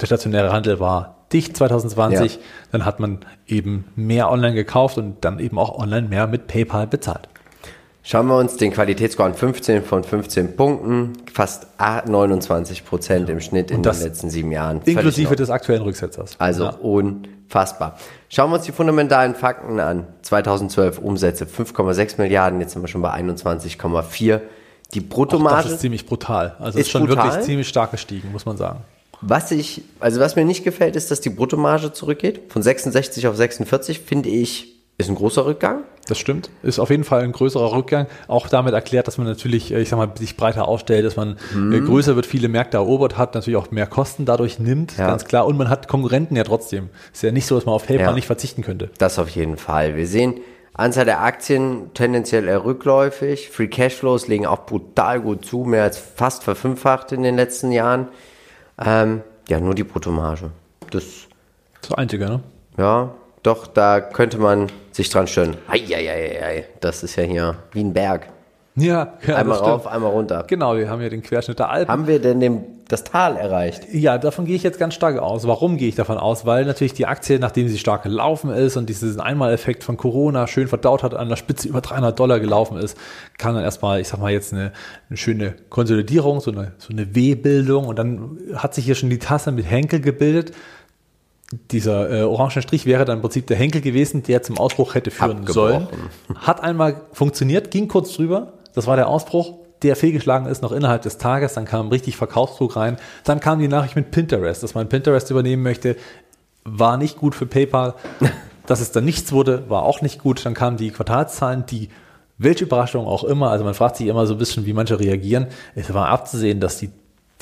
Speaker 2: der stationäre Handel war dicht 2020,
Speaker 1: Ja.
Speaker 2: dann hat man eben mehr online gekauft und dann eben auch online mehr mit PayPal bezahlt.
Speaker 1: Schauen wir uns den Qualitätsscore an 15 von 15 Punkten, fast 29 Prozent im Schnitt in
Speaker 2: das
Speaker 1: den letzten sieben Jahren.
Speaker 2: Inklusive
Speaker 1: in
Speaker 2: des aktuellen Rücksetzers.
Speaker 1: Also
Speaker 2: Ja.
Speaker 1: unfassbar. Schauen wir uns die fundamentalen Fakten an. 2012 Umsätze 5,6 Milliarden, jetzt sind wir schon bei 21,4. Die
Speaker 2: das
Speaker 1: Bruttomarge,
Speaker 2: ist ziemlich brutal. Also
Speaker 1: Ist
Speaker 2: ist schon
Speaker 1: brutal?
Speaker 2: wirklich ziemlich stark gestiegen, muss man sagen.
Speaker 1: Was ich, also was mir nicht gefällt, ist, dass die Bruttomarge zurückgeht. Von 66 auf 46 finde ich, ist ein großer Rückgang.
Speaker 2: Das stimmt. Ist auf jeden Fall ein größerer Rückgang. Auch damit erklärt, dass man natürlich, äh, ich sag mal, sich breiter aufstellt, dass man äh, größer wird, viele Märkte erobert hat, natürlich auch mehr Kosten dadurch nimmt,
Speaker 1: Ja.
Speaker 2: ganz klar. Und man hat Konkurrenten ja trotzdem. Ist ja nicht so, dass man auf PayPal
Speaker 1: Ja.
Speaker 2: nicht verzichten könnte.
Speaker 1: Das auf jeden Fall. Wir sehen, Anzahl der Aktien tendenziell eher rückläufig. Free Cashflows legen auch brutal gut zu, mehr als fast verfünffacht in den letzten Jahren. Ähm, ja, nur die Bruttomarge. Das,
Speaker 2: Das Einzige, ne?
Speaker 1: ja, doch, da könnte man sich dran stören. Eieieiei, das ist ja hier wie ein Berg.
Speaker 2: Ja, ja
Speaker 1: Einmal rauf, einmal runter.
Speaker 2: Genau, wir haben ja den Querschnitt der Alpen.
Speaker 1: Haben wir denn dem, das Tal erreicht?
Speaker 2: Ja, davon gehe ich jetzt ganz stark aus. Warum gehe ich davon aus? Weil natürlich die Aktie, nachdem sie stark gelaufen ist und diesen Einmaleffekt von Corona schön verdaut hat, an der Spitze über 300 Dollar gelaufen ist, kam dann erstmal, ich sag mal jetzt eine, eine schöne Konsolidierung, so eine, so eine W-Bildung und dann hat sich hier schon die Tasse mit Henkel gebildet. Dieser äh, orange Strich wäre dann im Prinzip der Henkel gewesen, der zum Ausbruch hätte führen sollen. Hat einmal funktioniert, ging kurz drüber. Das war der Ausbruch, der fehlgeschlagen ist noch innerhalb des Tages. Dann kam richtig Verkaufsdruck rein. Dann kam die Nachricht mit Pinterest, dass man Pinterest übernehmen möchte. War nicht gut für PayPal. Dass es dann nichts wurde, war auch nicht gut. Dann kamen die Quartalszahlen, die welche Überraschung auch immer. Also man fragt sich immer so ein bisschen, wie manche reagieren. Es war abzusehen, dass die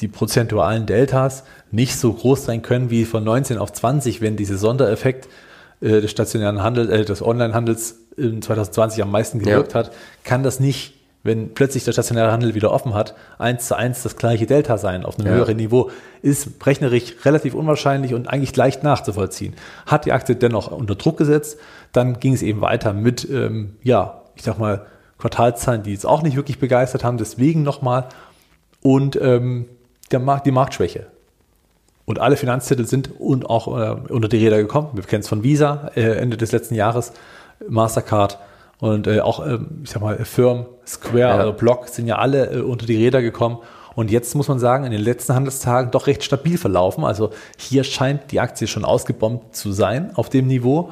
Speaker 2: die prozentualen Deltas nicht so groß sein können wie von 19 auf 20, wenn dieser Sondereffekt äh, des stationären Handels, äh, des Onlinehandels in 2020 am meisten gewirkt hat, kann das nicht wenn plötzlich der stationäre Handel wieder offen hat, eins zu eins das gleiche Delta sein auf einem ja. höheren Niveau, ist rechnerisch relativ unwahrscheinlich und eigentlich leicht nachzuvollziehen. Hat die Aktie dennoch unter Druck gesetzt, dann ging es eben weiter mit, ähm, ja, ich sag mal, Quartalzahlen, die jetzt auch nicht wirklich begeistert haben, deswegen nochmal und ähm, der Markt, die Marktschwäche. Und alle Finanztitel sind und auch äh, unter die Räder gekommen. Wir kennen es von Visa äh, Ende des letzten Jahres, Mastercard und äh, auch, äh, ich sag mal, Firm, Square, ja. also Block sind ja alle äh, unter die Räder gekommen. Und jetzt muss man sagen, in den letzten Handelstagen doch recht stabil verlaufen. Also hier scheint die Aktie schon ausgebombt zu sein auf dem Niveau.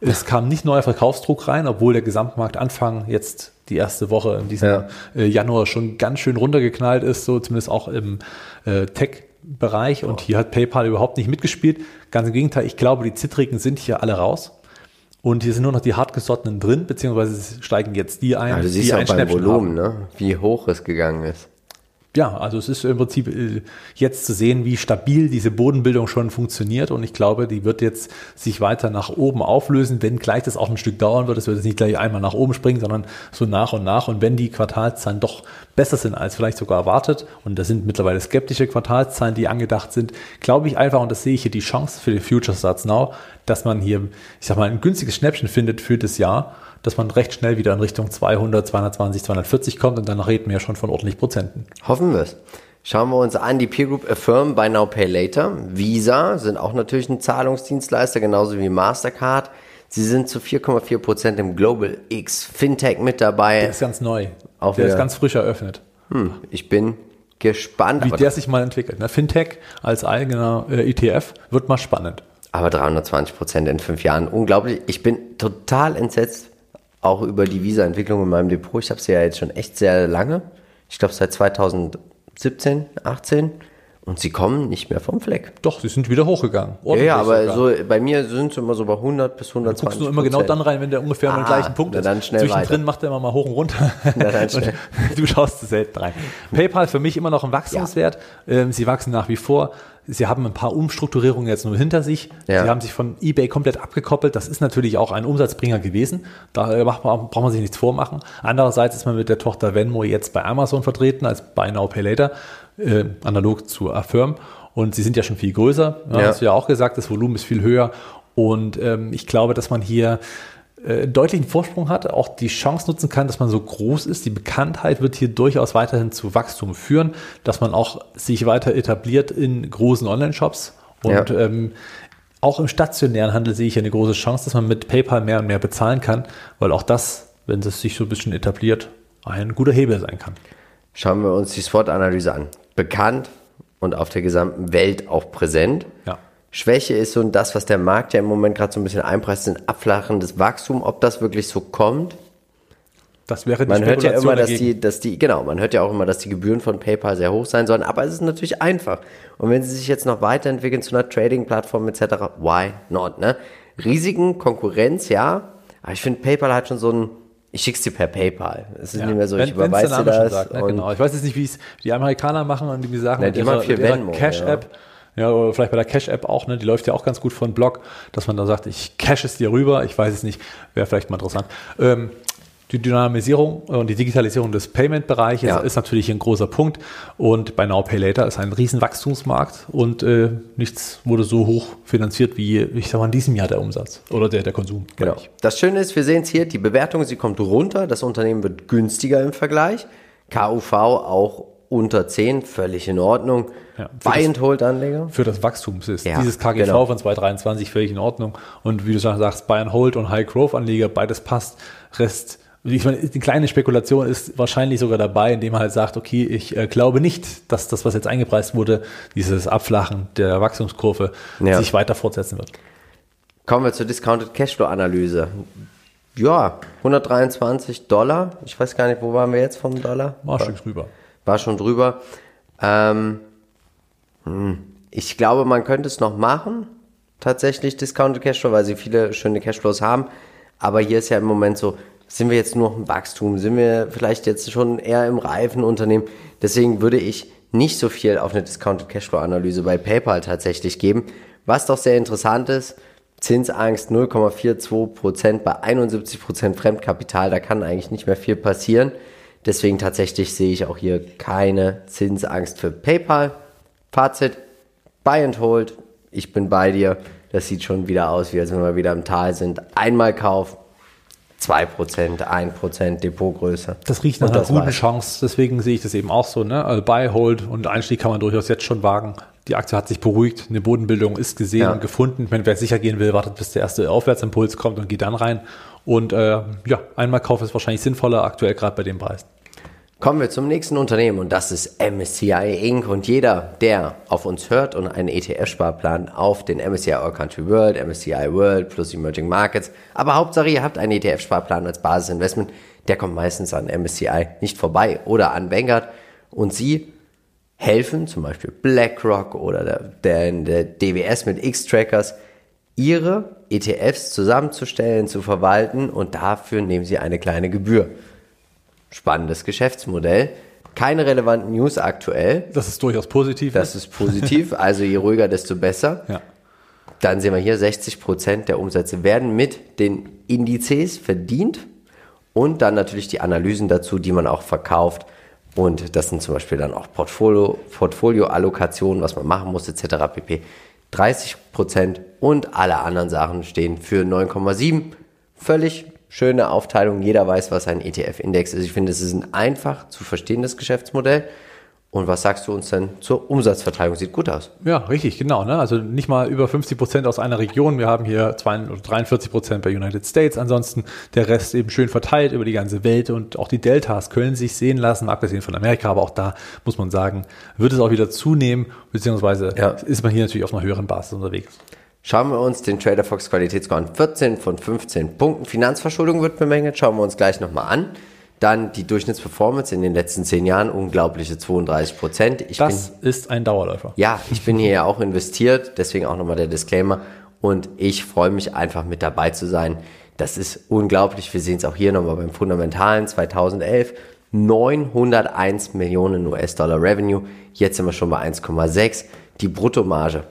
Speaker 2: Es kam nicht neuer Verkaufsdruck rein, obwohl der Gesamtmarkt Anfang jetzt die erste Woche in diesem ja. Äh, Januar schon ganz schön runtergeknallt ist, so zumindest auch im äh, Tech-Bereich. Und hier hat PayPal überhaupt nicht mitgespielt. Ganz im Gegenteil, ich glaube, die Zittrigen sind hier alle raus. Und hier sind nur noch die hartgesottenen drin, beziehungsweise steigen jetzt die ein. Ja,
Speaker 1: du siehst
Speaker 2: die
Speaker 1: auch beim Volumen, ne? wie hoch es gegangen ist.
Speaker 2: Ja, also es ist im Prinzip äh, jetzt zu sehen, wie stabil diese Bodenbildung schon funktioniert. Und ich glaube, die wird jetzt sich weiter nach oben auflösen, wenn gleich das auch ein Stück dauern wird. Es wird jetzt nicht gleich einmal nach oben springen, sondern so nach und nach. Und wenn die Quartalszahlen doch besser sind als vielleicht sogar erwartet und das sind mittlerweile skeptische Quartalszahlen, die angedacht sind, glaube ich einfach und das sehe ich hier die Chance für die Future Starts Now, dass man hier, ich sag mal, ein günstiges Schnäppchen findet für das Jahr dass man recht schnell wieder in Richtung 200, 220, 240 kommt und dann reden wir ja schon von ordentlich Prozenten.
Speaker 1: Hoffen wir es. Schauen wir uns an, die Peer Group Affirm Buy Now Pay Later. Visa sind auch natürlich ein Zahlungsdienstleister, genauso wie Mastercard. Sie sind zu 4,4 Prozent im Global X Fintech mit dabei.
Speaker 2: Der ist ganz neu. Auch der ist ganz frisch eröffnet.
Speaker 1: Hm, ich bin gespannt.
Speaker 2: Wie der sich mal entwickelt. Ne? Fintech als eigener äh, ETF wird mal spannend.
Speaker 1: Aber 320 Prozent in fünf Jahren, unglaublich. Ich bin total entsetzt, auch über die Visa-Entwicklung in meinem Depot. Ich habe sie ja jetzt schon echt sehr lange. Ich glaube seit 2017, 18. Und sie kommen nicht mehr vom Fleck.
Speaker 2: Doch, sie sind wieder hochgegangen.
Speaker 1: Ja, ja, aber so bei mir sind sie immer so bei 100 bis 120. Du
Speaker 2: guckst nur immer genau dann rein, wenn der ungefähr ah, am gleichen Punkt ist.
Speaker 1: Dann schnell
Speaker 2: Zwischendrin
Speaker 1: weiter.
Speaker 2: macht er immer mal hoch und runter. Na, dann schnell. du schaust zu selten rein. PayPal für mich immer noch ein Wachstumswert. Ja. Ähm, sie wachsen nach wie vor. Sie haben ein paar Umstrukturierungen jetzt nur hinter sich. Ja. Sie haben sich von eBay komplett abgekoppelt. Das ist natürlich auch ein Umsatzbringer gewesen. Da braucht man sich nichts vormachen. Andererseits ist man mit der Tochter Venmo jetzt bei Amazon vertreten als Buy Now Pay Later, äh, analog zu Affirm. Und sie sind ja schon viel größer. Ja, ja. Hast du ja auch gesagt, das Volumen ist viel höher. Und ähm, ich glaube, dass man hier äh, deutlichen Vorsprung hat, auch die Chance nutzen kann, dass man so groß ist. Die Bekanntheit wird hier durchaus weiterhin zu Wachstum führen, dass man auch sich weiter etabliert in großen Online-Shops. Und ja. ähm, auch im stationären Handel sehe ich eine große Chance, dass man mit PayPal mehr und mehr bezahlen kann, weil auch das, wenn es sich so ein bisschen etabliert, ein guter Hebel sein kann.
Speaker 1: Schauen wir uns die SWOT-Analyse an. Bekannt und auf der gesamten Welt auch präsent.
Speaker 2: Ja.
Speaker 1: Schwäche ist so das, was der Markt ja im Moment gerade so ein bisschen einpreist, ein abflachendes Wachstum. Ob das wirklich so kommt?
Speaker 2: Das wäre die
Speaker 1: Man hört ja immer, dass die, dass die, genau, man hört ja auch immer, dass die Gebühren von PayPal sehr hoch sein sollen, aber es ist natürlich einfach. Und wenn sie sich jetzt noch weiterentwickeln zu einer Trading-Plattform etc., why not, ne? Risiken, Konkurrenz, ja. Aber ich finde, PayPal hat schon so ein, ich schick's dir per PayPal. Es ist ja. nicht mehr so, ich überweise dir das.
Speaker 2: Sagt, ne? genau. Ich weiß jetzt nicht, wie es die Amerikaner machen und die sagen,
Speaker 1: ne, die machen viel Venmo,
Speaker 2: Cash-App. Ja ja, oder vielleicht bei der Cash-App auch, ne? Die läuft ja auch ganz gut von Blog, dass man da sagt, ich cache es dir rüber. Ich weiß es nicht, wäre vielleicht mal interessant. Ähm, die Dynamisierung und die Digitalisierung des Payment-Bereiches ja. ist natürlich ein großer Punkt. Und bei Now Pay Later ist ein riesen Wachstumsmarkt und äh, nichts wurde so hoch finanziert wie, ich sag mal, in diesem Jahr der Umsatz oder der, der Konsum.
Speaker 1: Genau. Das Schöne ist, wir sehen es hier, die Bewertung, sie kommt runter, das Unternehmen wird günstiger im Vergleich. KUV auch unter 10, völlig in Ordnung. Ja, Buy and Hold Anleger.
Speaker 2: Für das Wachstum ist ja, dieses KGV genau. von 223 völlig in Ordnung. Und wie du sagst, Buy and Hold und High Growth Anleger, beides passt. Rest, ich meine, die kleine Spekulation ist wahrscheinlich sogar dabei, indem man halt sagt, okay, ich äh, glaube nicht, dass das, was jetzt eingepreist wurde, dieses Abflachen der Wachstumskurve, ja. sich weiter fortsetzen wird.
Speaker 1: Kommen wir zur Discounted Cashflow Analyse. Ja, 123 Dollar. Ich weiß gar nicht, wo waren wir jetzt vom Dollar?
Speaker 2: War schon drüber.
Speaker 1: War schon drüber. Ähm, hm. Ich glaube, man könnte es noch machen, tatsächlich Discounted Cashflow, weil sie viele schöne Cashflows haben. Aber hier ist ja im Moment so, sind wir jetzt nur im Wachstum? Sind wir vielleicht jetzt schon eher im reifen Unternehmen? Deswegen würde ich nicht so viel auf eine Discounted Cashflow Analyse bei PayPal tatsächlich geben. Was doch sehr interessant ist, Zinsangst 0,42% bei 71% Fremdkapital, da kann eigentlich nicht mehr viel passieren. Deswegen tatsächlich sehe ich auch hier keine Zinsangst für PayPal. Fazit, Buy and Hold, ich bin bei dir. Das sieht schon wieder aus, wie als wenn wir wieder im Tal sind. Einmal Kauf, 2%, 1% Depotgröße.
Speaker 2: Das riecht nach
Speaker 1: Und
Speaker 2: einer guten
Speaker 1: war's.
Speaker 2: Chance, deswegen sehe ich das eben auch so. Ne? Also Buy, Hold und Einstieg kann man durchaus jetzt schon wagen. Die Aktie hat sich beruhigt, eine Bodenbildung ist gesehen
Speaker 1: Ja.
Speaker 2: und gefunden. Wenn wer sicher gehen will, wartet bis der erste Aufwärtsimpuls kommt und geht dann rein. Und äh, ja, einmal Kauf ist wahrscheinlich sinnvoller, aktuell gerade bei dem Preis.
Speaker 1: Kommen wir zum nächsten Unternehmen und das ist MSCI Inc. Und jeder, der auf uns hört und einen ETF-Sparplan auf den MSCI All Country World, MSCI World plus Emerging Markets, aber Hauptsache ihr habt einen ETF-Sparplan als Basisinvestment, der kommt meistens an MSCI nicht vorbei oder an Vanguard und sie helfen, zum Beispiel BlackRock oder der, der, der DWS mit X-Trackers, ihre ETFs zusammenzustellen, zu verwalten und dafür nehmen sie eine kleine Gebühr. Spannendes Geschäftsmodell. Keine relevanten News aktuell.
Speaker 2: Das ist durchaus positiv.
Speaker 1: Das ist positiv. Also je ruhiger, desto besser.
Speaker 2: ja.
Speaker 1: Dann sehen wir hier, 60% der Umsätze werden mit den Indizes verdient und dann natürlich die Analysen dazu, die man auch verkauft. Und das sind zum Beispiel dann auch Portfolio, Portfolio-Allokationen, was man machen muss, etc. pp. 30% und alle anderen Sachen stehen für 9,7. Völlig schöne Aufteilung. Jeder weiß, was ein ETF-Index ist. Ich finde, es ist ein einfach zu verstehendes Geschäftsmodell. Und was sagst du uns denn zur Umsatzverteilung? Sieht gut aus.
Speaker 2: Ja, richtig, genau. Ne? Also nicht mal über 50 Prozent aus einer Region. Wir haben hier 42 oder 43 Prozent bei United States. Ansonsten der Rest eben schön verteilt über die ganze Welt und auch die Deltas können sich sehen lassen, abgesehen von Amerika. Aber auch da muss man sagen, wird es auch wieder zunehmen, beziehungsweise
Speaker 1: Ja.
Speaker 2: ist man hier natürlich auf einer höheren Basis unterwegs.
Speaker 1: Schauen wir uns den Trader Fox Qualitätsscore an. 14 von 15 Punkten. Finanzverschuldung wird bemängelt. Schauen wir uns gleich nochmal an. Dann die Durchschnittsperformance in den letzten 10 Jahren. Unglaubliche 32 Prozent. Ich bin,
Speaker 2: Das ist ein Dauerläufer.
Speaker 1: ja, ich bin hier ja auch investiert. Deswegen auch nochmal der Disclaimer. Und ich freue mich einfach mit dabei zu sein. Das ist unglaublich. Wir sehen es auch hier nochmal beim Fundamentalen 2011. 901 Millionen US-Dollar Revenue. Jetzt sind wir schon bei 1,6. Die Bruttomarge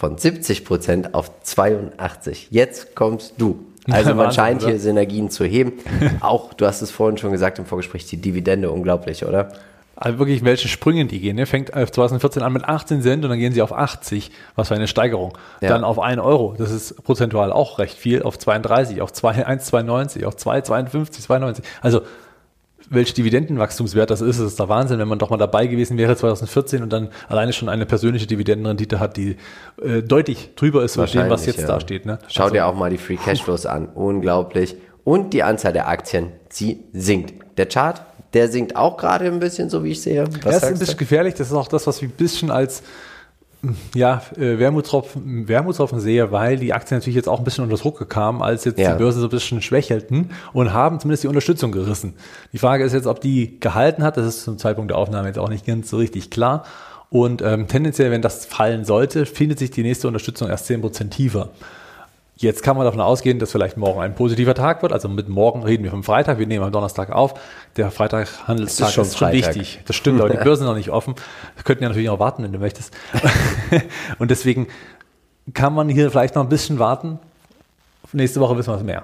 Speaker 1: von 70 Prozent auf 82. Jetzt kommst du. Also man scheint hier Synergien zu heben. Auch, du hast es vorhin schon gesagt im Vorgespräch, die Dividende unglaublich, oder?
Speaker 2: Also wirklich, welche Sprünge die gehen. Ne? Fängt äh, 2014 an mit 18 Cent und dann gehen sie auf 80. Was für eine Steigerung.
Speaker 1: Ja.
Speaker 2: Dann auf 1 Euro. Das ist prozentual auch recht viel. Auf 32, auf 2, 1,92, auf 2, 52, 92. Also, welch Dividendenwachstumswert das ist, ist der Wahnsinn, wenn man doch mal dabei gewesen wäre 2014 und dann alleine schon eine persönliche Dividendenrendite hat, die äh, deutlich drüber ist mit dem, was jetzt
Speaker 1: ja.
Speaker 2: da steht. Ne?
Speaker 1: Schau
Speaker 2: Also,
Speaker 1: dir auch mal die Free Cashflows an. Unglaublich. Und die Anzahl der Aktien, sie sinkt. Der Chart, der sinkt auch gerade ein bisschen, so wie ich sehe. Was
Speaker 2: Das ist ein bisschen gefährlich. Das ist auch das, was ich ein bisschen als ja, äh, Wermutstropfen, Wermutstropfen sehe, weil die Aktien natürlich jetzt auch ein bisschen unter Druck kamen, als jetzt
Speaker 1: Ja.
Speaker 2: die Börse so ein bisschen schwächelten und haben zumindest die Unterstützung gerissen. Die Frage ist jetzt, ob die gehalten hat. Das ist zum Zeitpunkt der Aufnahme jetzt auch nicht ganz so richtig klar. Und ähm, tendenziell, wenn das fallen sollte, findet sich die nächste Unterstützung erst 10% tiefer. Jetzt kann man davon ausgehen, dass vielleicht morgen ein positiver Tag wird. Also mit morgen reden wir vom Freitag. Wir nehmen am Donnerstag auf. Der Freitag Handelstag
Speaker 1: Es ist schon
Speaker 2: ist schon
Speaker 1: Freitag.
Speaker 2: wichtig. Das stimmt, aber die Börsen sind noch nicht offen. Wir könnten ja natürlich auch warten, wenn du möchtest. Und deswegen kann man hier vielleicht noch ein bisschen warten. Nächste Woche wissen wir es mehr.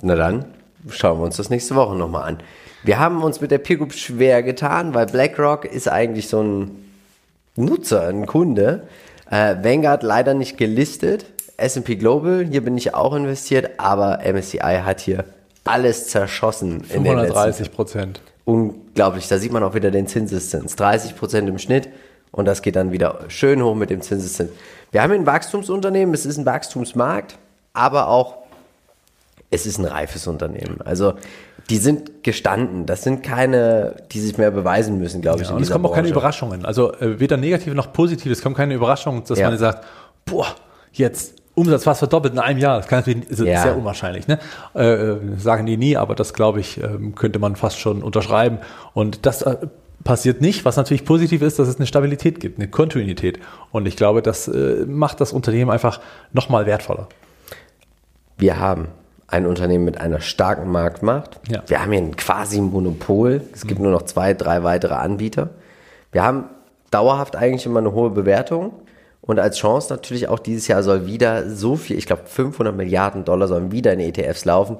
Speaker 1: Na dann, schauen wir uns das nächste Woche nochmal an. Wir haben uns mit der Peer Group schwer getan, weil BlackRock ist eigentlich so ein Nutzer, ein Kunde. Äh, Vanguard leider nicht gelistet. S&P Global, hier bin ich auch investiert, aber MSCI hat hier alles zerschossen in den letzten
Speaker 2: 530 Prozent.
Speaker 1: unglaublich. Da sieht man auch wieder den Zinseszins. 30 Prozent im Schnitt und das geht dann wieder schön hoch mit dem Zinseszins. Wir haben hier ein Wachstumsunternehmen, es ist ein Wachstumsmarkt, aber auch es ist ein reifes Unternehmen. Also die sind gestanden. Das sind keine, die sich mehr beweisen müssen, glaube ich.
Speaker 2: Ja, und es kommen auch keine
Speaker 1: Branche.
Speaker 2: Überraschungen. Also äh, weder negativ noch positiv. Es kommen keine Überraschungen, dass
Speaker 1: Ja.
Speaker 2: man sagt, boah, jetzt Umsatz fast verdoppelt in einem Jahr. Das kann natürlich ist
Speaker 1: Ja.
Speaker 2: sehr unwahrscheinlich. Ne? Äh, sagen die nie, aber das glaube ich, ähm, könnte man fast schon unterschreiben. Und das äh, passiert nicht. Was natürlich positiv ist, dass es eine Stabilität gibt, eine Kontinuität. Und ich glaube, das äh, macht das Unternehmen einfach nochmal wertvoller.
Speaker 1: Wir haben ein Unternehmen mit einer starken Marktmacht.
Speaker 2: Ja.
Speaker 1: Wir haben hier ein quasi Monopol. Es gibt nur noch zwei, drei weitere Anbieter. Wir haben dauerhaft eigentlich immer eine hohe Bewertung. Und als Chance natürlich auch dieses Jahr soll wieder so viel, ich glaube 500 Milliarden Dollar sollen wieder in ETFs laufen.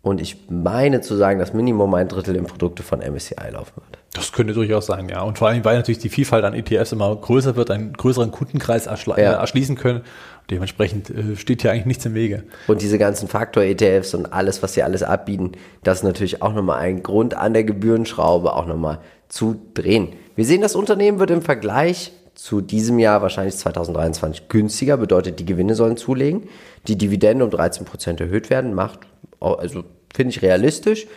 Speaker 1: Und ich meine zu sagen, dass Minimum ein Drittel in Produkte von MSCI laufen wird.
Speaker 2: Das könnte durchaus sein, ja. Und vor allem, weil natürlich die Vielfalt an ETFs immer größer wird, einen größeren Kundenkreis erschl ja. äh, erschließen können. Dementsprechend äh, steht hier eigentlich nichts im Wege.
Speaker 1: Und diese ganzen Faktor-ETFs und alles, was sie alles abbieten, das ist natürlich auch nochmal ein Grund an der Gebührenschraube auch nochmal zu drehen. Wir sehen, das Unternehmen wird im Vergleich zu diesem Jahr wahrscheinlich 2023 günstiger, bedeutet, die Gewinne sollen zulegen. Die Dividende um 13% erhöht werden, macht, also finde ich realistisch.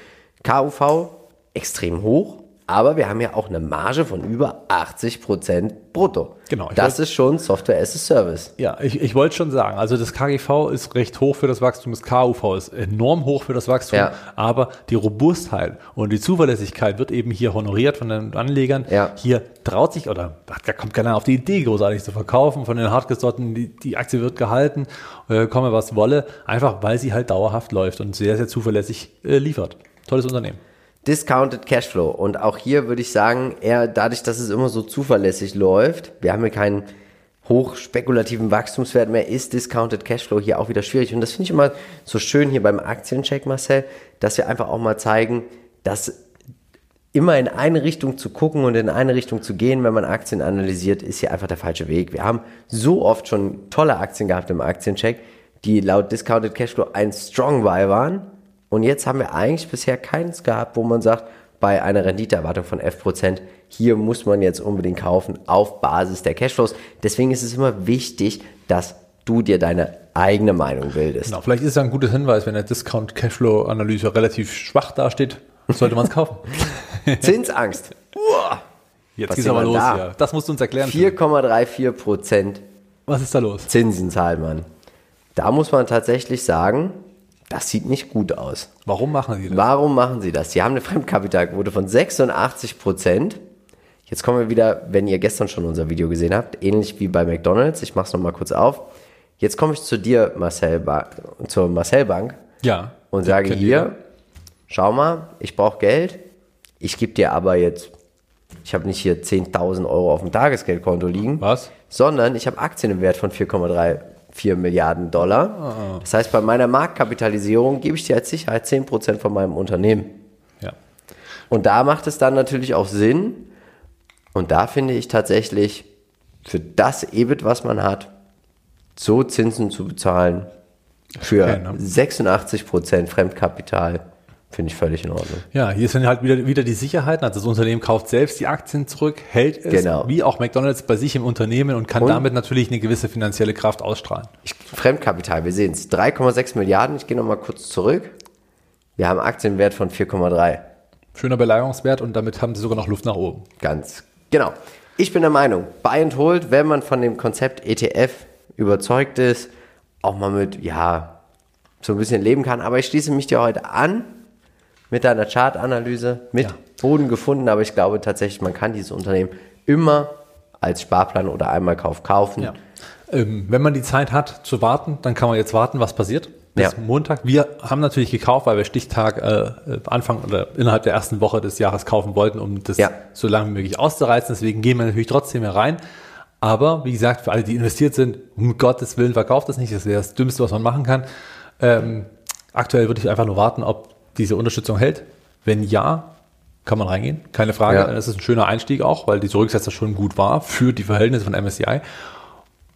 Speaker 1: KUV extrem hoch, aber wir haben ja auch eine Marge von über 80 Prozent brutto.
Speaker 2: Genau.
Speaker 1: Das wollt, ist schon Software as a Service.
Speaker 2: Ja, ich, ich wollte schon sagen, also das KGV ist recht hoch für das Wachstum, das KUV ist enorm hoch für das Wachstum, ja. aber die Robustheit und die Zuverlässigkeit wird eben hier honoriert von den Anlegern. Ja. Hier traut sich oder da kommt keiner auf die Idee, großartig zu verkaufen von den Hartgesotten, die, die Aktie wird gehalten, äh, komme was wolle, einfach weil sie halt dauerhaft läuft und sehr, sehr zuverlässig äh, liefert. Tolles Unternehmen.
Speaker 1: Discounted Cashflow. Und auch hier würde ich sagen, eher dadurch, dass es immer so zuverlässig läuft, wir haben hier keinen hochspekulativen Wachstumswert mehr, ist Discounted Cashflow hier auch wieder schwierig. Und das finde ich immer so schön hier beim Aktiencheck, Marcel, dass wir einfach auch mal zeigen, dass immer in eine Richtung zu gucken und in eine Richtung zu gehen, wenn man Aktien analysiert, ist hier einfach der falsche Weg. Wir haben so oft schon tolle Aktien gehabt im Aktiencheck, die laut Discounted Cashflow ein Strong Buy waren und jetzt haben wir eigentlich bisher keins gehabt, wo man sagt, bei einer Renditeerwartung von 11%, hier muss man jetzt unbedingt kaufen auf Basis der Cashflows. Deswegen ist es immer wichtig, dass du dir deine eigene Meinung bildest.
Speaker 2: Genau, vielleicht ist es ein guter Hinweis, wenn der Discount Cashflow Analyse relativ schwach dasteht, sollte man es kaufen.
Speaker 1: Zinsangst.
Speaker 2: Uah. Jetzt geht's aber los, da? ja. Das musst du uns erklären.
Speaker 1: 4,34%
Speaker 2: Was ist da los?
Speaker 1: Zinsen zahlt man. Da muss man tatsächlich sagen, das sieht nicht gut aus.
Speaker 2: Warum machen Sie das?
Speaker 1: Warum machen Sie das? Sie haben eine Fremdkapitalquote von 86 Prozent. Jetzt kommen wir wieder, wenn ihr gestern schon unser Video gesehen habt, ähnlich wie bei McDonalds. Ich mache es nochmal kurz auf. Jetzt komme ich zu dir, Marcel, ba zur Marcel Bank.
Speaker 2: Ja.
Speaker 1: Und sage hier, schau mal, ich brauche Geld. Ich gebe dir aber jetzt, ich habe nicht hier 10.000 Euro auf dem Tagesgeldkonto liegen.
Speaker 2: Was?
Speaker 1: Sondern ich habe Aktien im Wert von 4,3 4 Milliarden Dollar. Oh. Das heißt, bei meiner Marktkapitalisierung gebe ich dir als Sicherheit 10% von meinem Unternehmen.
Speaker 2: Ja.
Speaker 1: Und da macht es dann natürlich auch Sinn. Und da finde ich tatsächlich, für das EBIT, was man hat, so Zinsen zu bezahlen, für okay, ne? 86% Fremdkapital, Finde ich völlig in Ordnung.
Speaker 2: Ja, hier sind halt wieder, wieder die Sicherheiten. Also das Unternehmen kauft selbst die Aktien zurück, hält es, genau. wie auch McDonalds bei sich im Unternehmen und kann und damit natürlich eine gewisse finanzielle Kraft ausstrahlen.
Speaker 1: Ich, Fremdkapital, wir sehen es. 3,6 Milliarden, ich gehe nochmal kurz zurück. Wir haben Aktienwert von 4,3.
Speaker 2: Schöner Beleihungswert und damit haben sie sogar noch Luft nach oben.
Speaker 1: Ganz genau. Ich bin der Meinung, Buy and Hold, wenn man von dem Konzept ETF überzeugt ist, auch mal mit, ja, so ein bisschen leben kann. Aber ich schließe mich dir heute an mit deiner Chartanalyse, mit ja. Boden gefunden, aber ich glaube tatsächlich, man kann dieses Unternehmen immer als Sparplan oder Einmalkauf kaufen.
Speaker 2: Ja. Ähm, wenn man die Zeit hat zu warten, dann kann man jetzt warten, was passiert. Bis ja. Montag. Wir haben natürlich gekauft, weil wir Stichtag äh, Anfang oder innerhalb der ersten Woche des Jahres kaufen wollten, um das so lange wie möglich auszureizen. Deswegen gehen wir natürlich trotzdem herein. Aber wie gesagt, für alle, die investiert sind, um Gottes Willen verkauft das nicht. Das wäre das Dümmste, was man machen kann. Ähm, aktuell würde ich einfach nur warten, ob diese Unterstützung hält? Wenn ja, kann man reingehen, keine Frage. Ja. Das ist ein schöner Einstieg auch, weil diese Rücksetzer schon gut war für die Verhältnisse von MSCI.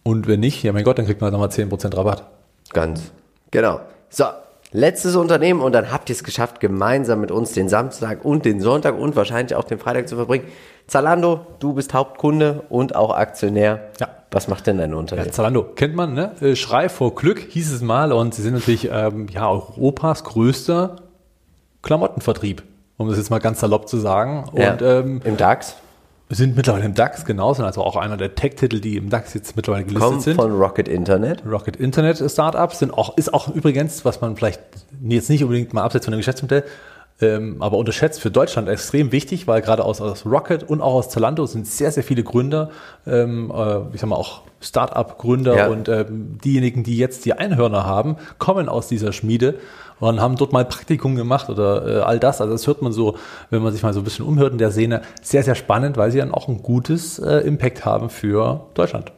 Speaker 2: Und wenn nicht, ja mein Gott, dann kriegt man nochmal 10% Rabatt.
Speaker 1: Ganz genau. So, letztes Unternehmen und dann habt ihr es geschafft, gemeinsam mit uns den Samstag und den Sonntag und wahrscheinlich auch den Freitag zu verbringen. Zalando, du bist Hauptkunde und auch Aktionär. Ja. Was macht denn dein Unternehmen?
Speaker 2: Ja, Zalando kennt man, ne? Äh, Schrei vor Glück hieß es mal und sie sind natürlich ähm, ja, Europas größter Klamottenvertrieb, um das jetzt mal ganz salopp zu sagen.
Speaker 1: Ja, und, ähm, Im DAX?
Speaker 2: Sind mittlerweile im DAX, genau, sind also auch einer der Tech-Titel, die im DAX jetzt mittlerweile gelistet Kommt sind.
Speaker 1: von Rocket Internet.
Speaker 2: Rocket Internet Startups sind auch, ist auch übrigens, was man vielleicht jetzt nicht unbedingt mal absetzt von dem Geschäftsmodell, ähm, aber unterschätzt für Deutschland extrem wichtig, weil gerade aus, aus Rocket und auch aus Zalando sind sehr, sehr viele Gründer, ähm, äh, ich sag mal auch Start-up-Gründer ja. und ähm, diejenigen, die jetzt die Einhörner haben, kommen aus dieser Schmiede und haben dort mal Praktikum gemacht oder äh, all das. Also das hört man so, wenn man sich mal so ein bisschen umhört in der Szene, sehr, sehr spannend, weil sie dann auch ein gutes äh, Impact haben für Deutschland.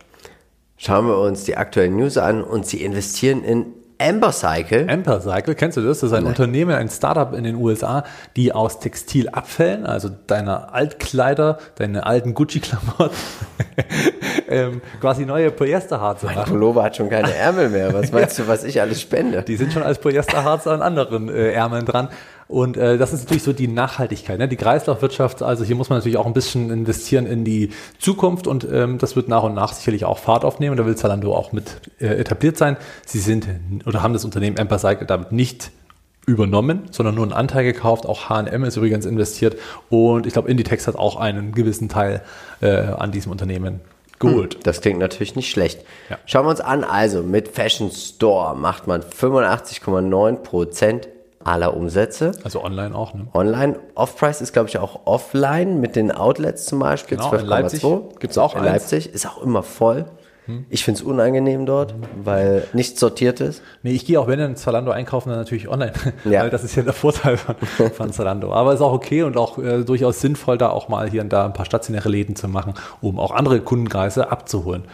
Speaker 1: Schauen wir uns die aktuellen News an und sie investieren in Amber Cycle.
Speaker 2: Amper Cycle, kennst du das? Das ist ein
Speaker 1: Nein.
Speaker 2: Unternehmen, ein Startup in den USA, die aus Textilabfällen, also deiner Altkleider, deine alten Gucci-Klamotten, ähm, quasi neue Polyesterharze
Speaker 1: Mein
Speaker 2: machen.
Speaker 1: Pullover hat schon keine Ärmel mehr. Was meinst du, was ich alles spende?
Speaker 2: Die sind schon als Polyesterharze an anderen äh, Ärmeln dran. Und äh, das ist natürlich so die Nachhaltigkeit, ne? die Kreislaufwirtschaft. Also hier muss man natürlich auch ein bisschen investieren in die Zukunft und ähm, das wird nach und nach sicherlich auch Fahrt aufnehmen. Da will Zalando auch mit äh, etabliert sein. Sie sind oder haben das Unternehmen Empire Cycle damit nicht übernommen, sondern nur einen Anteil gekauft. Auch H&M ist übrigens investiert und ich glaube Inditex hat auch einen gewissen Teil äh, an diesem Unternehmen geholt.
Speaker 1: Das klingt natürlich nicht schlecht.
Speaker 2: Ja.
Speaker 1: Schauen wir uns an. Also mit Fashion Store macht man 85,9% aller Umsätze.
Speaker 2: Also online auch. Ne?
Speaker 1: Online. Off-Price ist, glaube ich, auch offline mit den Outlets zum Beispiel.
Speaker 2: Genau, in Leipzig
Speaker 1: 12,2.
Speaker 2: gibt's auch
Speaker 1: In
Speaker 2: eins.
Speaker 1: Leipzig ist auch immer voll. Ich finde es unangenehm dort, weil nichts sortiert ist.
Speaker 2: Nee, ich gehe auch, wenn in Zalando einkaufen, dann natürlich online.
Speaker 1: Ja.
Speaker 2: Weil das ist ja der Vorteil von, von Zalando. Aber ist auch okay und auch äh, durchaus sinnvoll, da auch mal hier und da ein paar stationäre Läden zu machen, um auch andere Kundenkreise abzuholen.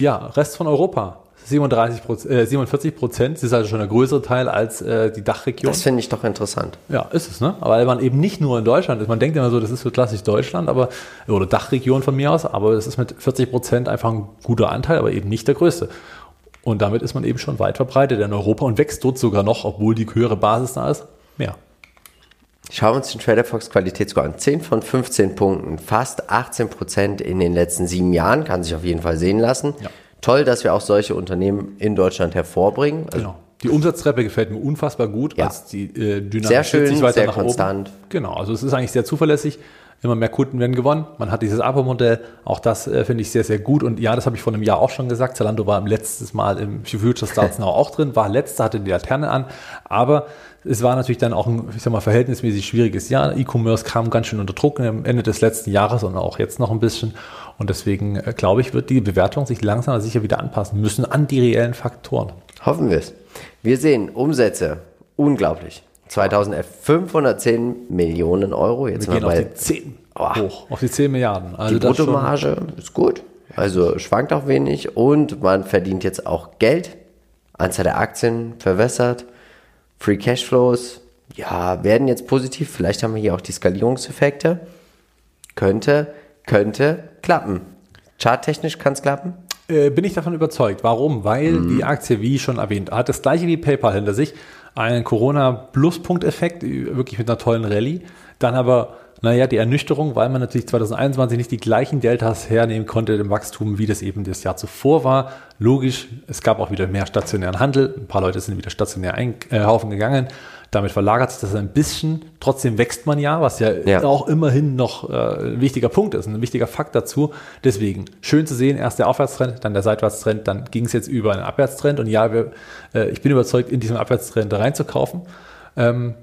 Speaker 2: Ja, Rest von Europa. 37 Proz- äh, 47 Prozent, das ist also schon ein größerer Teil als äh, die Dachregion.
Speaker 1: Das finde ich doch interessant.
Speaker 2: Ja, ist es, ne? Weil man eben nicht nur in Deutschland ist. Man denkt immer so, das ist so klassisch Deutschland, aber, oder Dachregion von mir aus, aber es ist mit 40 Prozent einfach ein guter Anteil, aber eben nicht der größte. Und damit ist man eben schon weit verbreitet in Europa und wächst dort sogar noch, obwohl die höhere Basis da ist, mehr.
Speaker 1: Schauen wir uns den Trader Fox Qualitätsscore an. 10 von 15 Punkten, fast 18 Prozent in den letzten sieben Jahren, kann sich auf jeden Fall sehen lassen.
Speaker 2: Ja.
Speaker 1: Toll, dass wir auch solche Unternehmen in Deutschland hervorbringen. Also
Speaker 2: Genau. Die Umsatztreppe gefällt mir unfassbar gut,
Speaker 1: Ja.
Speaker 2: als die äh, Dynamik
Speaker 1: Sehr schön,
Speaker 2: sich weiter
Speaker 1: sehr
Speaker 2: nach
Speaker 1: konstant.
Speaker 2: Oben. Genau, also es ist eigentlich sehr zuverlässig. Immer mehr Kunden werden gewonnen. Man hat dieses Abo-Modell. Auch das äh, finde ich sehr, sehr gut. Und ja, das habe ich vor einem Jahr auch schon gesagt. Zalando war im letztes Mal im Future Starts Now auch drin, war letzter, hatte die Laterne an. Aber es war natürlich dann auch ein, ich sag mal, verhältnismäßig schwieriges Jahr. E-Commerce kam ganz schön unter Druck am Ende des letzten Jahres und auch jetzt noch ein bisschen. Und deswegen äh, glaube ich, wird die Bewertung sich langsam aber sicher wieder anpassen müssen an die reellen Faktoren.
Speaker 1: Hoffen wir es. Wir sehen Umsätze, unglaublich. 2011 510 Millionen Euro. Jetzt
Speaker 2: Wir
Speaker 1: sind
Speaker 2: gehen
Speaker 1: wir
Speaker 2: auf
Speaker 1: bei
Speaker 2: die 10
Speaker 1: Oh.
Speaker 2: hoch, auf die 10 Milliarden. Also
Speaker 1: die Bruttomarge ist gut. Also schwankt auch wenig und man verdient jetzt auch Geld. Anzahl der Aktien verwässert. Free Cashflows, ja, werden jetzt positiv. Vielleicht haben wir hier auch die Skalierungseffekte. Könnte, könnte klappen. Charttechnisch kann es klappen.
Speaker 2: Äh, bin ich davon überzeugt. Warum? Weil
Speaker 1: Mhm.
Speaker 2: die Aktie, wie schon erwähnt, hat das gleiche wie PayPal hinter sich. Einen Corona-Pluspunkteffekt, wirklich mit einer tollen Rallye. Dann aber, naja, die Ernüchterung, weil man natürlich 2021 nicht die gleichen Deltas hernehmen konnte im Wachstum, wie das eben das Jahr zuvor war. Logisch, es gab auch wieder mehr stationären Handel. Ein paar Leute sind wieder stationär einkaufen gegangen. Damit verlagert sich das ein bisschen. Trotzdem wächst man ja, was ja,
Speaker 1: Ja.
Speaker 2: auch immerhin noch äh, ein wichtiger Punkt ist, ein wichtiger Fakt dazu. Deswegen schön zu sehen, erst der Aufwärtstrend, dann der Seitwärtstrend, dann ging es jetzt über einen Abwärtstrend. Und ja, wir, äh, ich bin überzeugt, in diesem Abwärtstrend reinzukaufen. Ähm,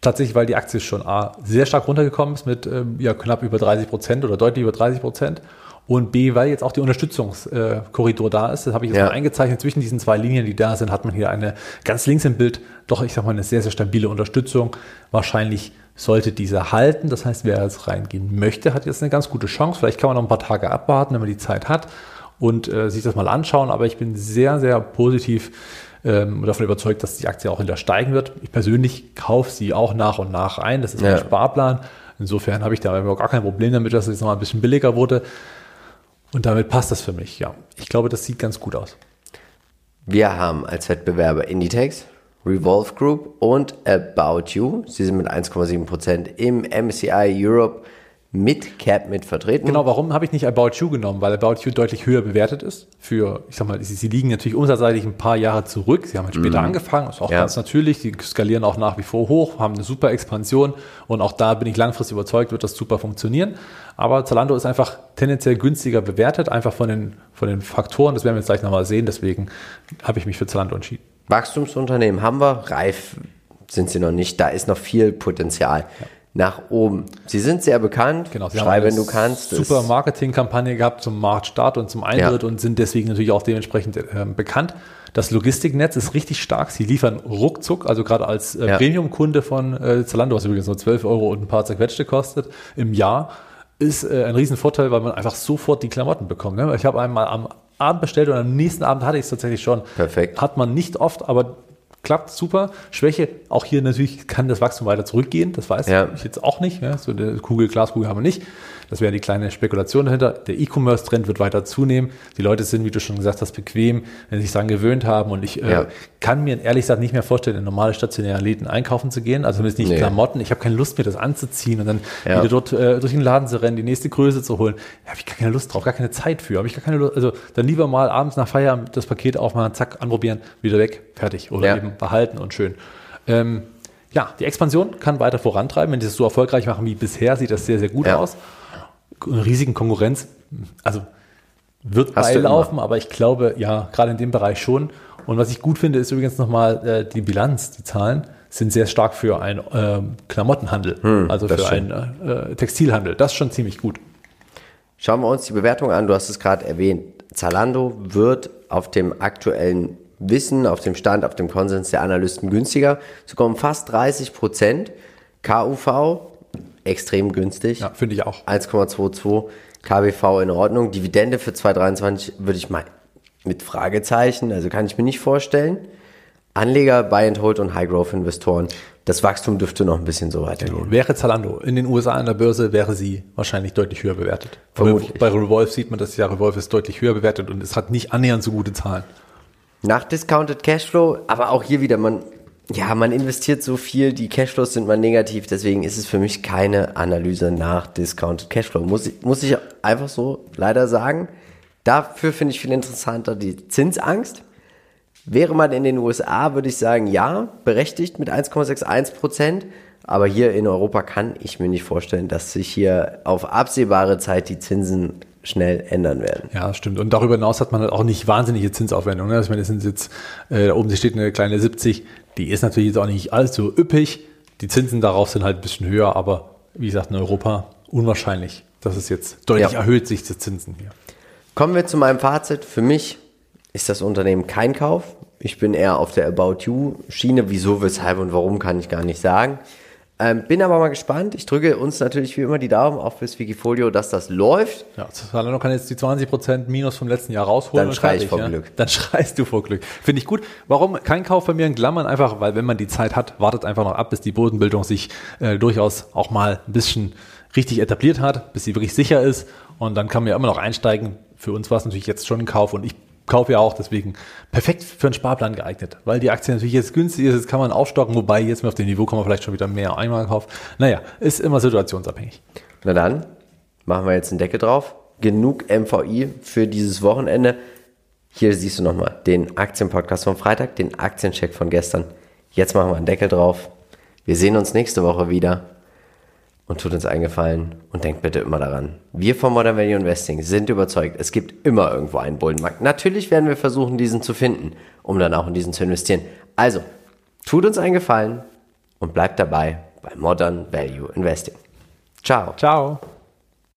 Speaker 2: tatsächlich, weil die Aktie schon A, sehr stark runtergekommen ist mit ähm, ja, knapp über 30 Prozent oder deutlich über 30 Prozent. Und B, weil jetzt auch die Unterstützungskorridor da ist. Das habe ich jetzt
Speaker 1: Ja.
Speaker 2: mal eingezeichnet. Zwischen diesen zwei Linien, die da sind, hat man hier eine ganz links im Bild, doch ich sag mal, eine sehr, sehr stabile Unterstützung. Wahrscheinlich sollte diese halten. Das heißt, wer jetzt reingehen möchte, hat jetzt eine ganz gute Chance. Vielleicht kann man noch ein paar Tage abwarten, wenn man die Zeit hat und äh, sich das mal anschauen. Aber ich bin sehr, sehr positiv ähm, davon überzeugt, dass die Aktie auch wieder steigen wird. Ich persönlich kaufe sie auch nach und nach ein. Das ist mein
Speaker 1: Ja.
Speaker 2: Sparplan. Insofern habe ich da gar kein Problem damit, dass es jetzt noch mal ein bisschen billiger wurde. Und damit passt das für mich, ja. Ich glaube, das sieht ganz gut aus.
Speaker 1: Wir haben als Wettbewerber Inditex, Revolve Group und About You. Sie sind mit 1,7% im MSCI Europe mit Cap mit vertreten.
Speaker 2: Genau, warum habe ich nicht About You genommen? Weil About You deutlich höher bewertet ist. Für, ich sag mal, sie, sie liegen natürlich umsatzseitig ein paar Jahre zurück. Sie haben halt später angefangen, ist auch
Speaker 1: Ja.
Speaker 2: ganz natürlich. Die skalieren auch nach wie vor hoch, haben eine super Expansion und auch da bin ich langfristig überzeugt, wird das super funktionieren. Aber Zalando ist einfach tendenziell günstiger bewertet, einfach von den, von den Faktoren. Das werden wir jetzt gleich nochmal sehen. Deswegen habe ich mich für Zalando entschieden.
Speaker 1: Wachstumsunternehmen haben wir, reif sind sie noch nicht, da ist noch viel Potenzial nach oben. Sie sind sehr bekannt,
Speaker 2: Genau, sie
Speaker 1: schrei, wenn du kannst.
Speaker 2: Super Marketingkampagne gehabt zum Marktstart und zum Eintritt
Speaker 1: Ja.
Speaker 2: und sind deswegen natürlich auch dementsprechend ähm, bekannt. Das Logistiknetz ist richtig stark. Sie liefern ruckzuck, also gerade als äh,
Speaker 1: Ja.
Speaker 2: Premium-Kunde von äh, Zalando, was übrigens nur 12 Euro und ein paar zerquetschte kostet im Jahr, ist äh, ein Riesenvorteil, weil man einfach sofort die Klamotten bekommt. Ne? Ich habe einmal am Abend bestellt und am nächsten Abend hatte ich es tatsächlich schon.
Speaker 1: Perfekt.
Speaker 2: Hat man nicht oft, aber klappt super. Schwäche, auch hier natürlich kann das Wachstum weiter zurückgehen. Das weiß
Speaker 1: Ja.
Speaker 2: ich jetzt auch nicht. Ja? So eine Kugel, Glaskugel haben wir nicht. Das wäre die kleine Spekulation dahinter. Der E-Commerce-Trend wird weiter zunehmen. Die Leute sind, wie du schon gesagt hast, bequem, wenn sie sich daran gewöhnt haben. Und ich äh,
Speaker 1: Ja.
Speaker 2: kann mir ehrlich gesagt nicht mehr vorstellen, in normale stationäre Läden einkaufen zu gehen. Also zumindest nicht
Speaker 1: Nee.
Speaker 2: Klamotten. Ich habe keine Lust, mir das anzuziehen und dann
Speaker 1: Ja.
Speaker 2: wieder dort äh, durch den Laden zu rennen, die nächste Größe zu holen. Da habe ich gar keine Lust drauf, gar keine Zeit für. Habe ich gar keine Lust. Also dann lieber mal abends nach Feierabend das Paket aufmachen, zack, anprobieren, wieder weg, fertig. Oder
Speaker 1: Ja.
Speaker 2: eben behalten und schön. Ähm, ja, die Expansion kann weiter vorantreiben. Wenn sie es so erfolgreich machen wie bisher, sieht das sehr, sehr gut
Speaker 1: Ja.
Speaker 2: aus. Eine riesigen Konkurrenz, also wird
Speaker 1: Hast
Speaker 2: beilaufen, aber ich glaube, ja, gerade in dem Bereich schon. Und was ich gut finde, ist übrigens nochmal äh, die Bilanz, die Zahlen sind sehr stark für einen ähm, Klamottenhandel, also
Speaker 1: Hm, das
Speaker 2: für einen äh, Textilhandel. Das ist schon ziemlich gut.
Speaker 1: Schauen wir uns die Bewertung an. Du hast es gerade erwähnt. Zalando wird auf dem aktuellen Wissen, auf dem Stand, auf dem Konsens der Analysten günstiger. Sogar um fast 30 Prozent. KUV extrem günstig.
Speaker 2: Ja, finde ich auch.
Speaker 1: 1,22. KBV in Ordnung. Dividende für 2023 würde ich mal mit Fragezeichen, also kann ich mir nicht vorstellen. Anleger, Buy and Hold und High Growth Investoren. Das Wachstum dürfte noch ein bisschen so weitergehen.
Speaker 2: Wäre Zalando in den USA an der Börse, wäre sie wahrscheinlich deutlich höher bewertet.
Speaker 1: Vermutlich.
Speaker 2: Bei Revolve sieht man das ja, Revolve ist deutlich höher bewertet und es hat nicht annähernd so gute Zahlen.
Speaker 1: Nach Discounted Cashflow, aber auch hier wieder, man, ja, man investiert so viel, die Cashflows sind mal negativ, deswegen ist es für mich keine Analyse nach Discounted Cashflow. Muss ich, muss ich einfach so leider sagen. Dafür finde ich viel interessanter die Zinsangst. Wäre man in den USA, würde ich sagen, ja, berechtigt mit 1,61 Prozent. Aber hier in Europa kann ich mir nicht vorstellen, dass sich hier auf absehbare Zeit die Zinsen schnell ändern werden.
Speaker 2: Ja, stimmt. Und darüber hinaus hat man halt auch nicht wahnsinnige Zinsaufwendungen. ne? Ich meine, das sind jetzt, äh, da oben steht eine kleine 70, die ist natürlich jetzt auch nicht allzu üppig. Die Zinsen darauf sind halt ein bisschen höher, aber wie gesagt, in Europa unwahrscheinlich, dass es jetzt deutlich
Speaker 1: Ja.
Speaker 2: erhöht sich die Zinsen hier.
Speaker 1: Kommen wir zu meinem Fazit. Für mich ist das Unternehmen kein Kauf. Ich bin eher auf der About You Schiene. Wieso, weshalb und warum kann ich gar nicht sagen. Ähm, bin aber mal gespannt. Ich drücke uns natürlich wie immer die Daumen auf fürs Wikifolio, dass das läuft.
Speaker 2: Ja, Zalando kann jetzt die 20% Minus vom letzten Jahr rausholen.
Speaker 1: Dann
Speaker 2: und
Speaker 1: schrei ich vor
Speaker 2: ja?
Speaker 1: Glück.
Speaker 2: Dann schreist du vor Glück. Finde ich gut. Warum kein Kauf bei mir in Klammern? Einfach, weil wenn man die Zeit hat, wartet einfach noch ab, bis die Bodenbildung sich äh, durchaus auch mal ein bisschen richtig etabliert hat, bis sie wirklich sicher ist. Und dann kann man ja immer noch einsteigen. Für uns war es natürlich jetzt schon ein Kauf und ich kaufe ja auch, deswegen perfekt für einen Sparplan geeignet, weil die Aktie natürlich jetzt günstig ist, jetzt kann man aufstocken, wobei jetzt auf dem Niveau kann man vielleicht schon wieder mehr einmal kaufen. Naja, ist immer situationsabhängig.
Speaker 1: Na dann, machen wir jetzt einen Deckel drauf. Genug MVI für dieses Wochenende. Hier siehst du nochmal den Aktienpodcast vom Freitag, den Aktiencheck von gestern. Jetzt machen wir einen Deckel drauf. Wir sehen uns nächste Woche wieder. Und tut uns eingefallen und denkt bitte immer daran. Wir von Modern Value Investing sind überzeugt, es gibt immer irgendwo einen Bullenmarkt. Natürlich werden wir versuchen, diesen zu finden, um dann auch in diesen zu investieren. Also, tut uns einen Gefallen und bleibt dabei bei Modern Value Investing. Ciao.
Speaker 2: Ciao.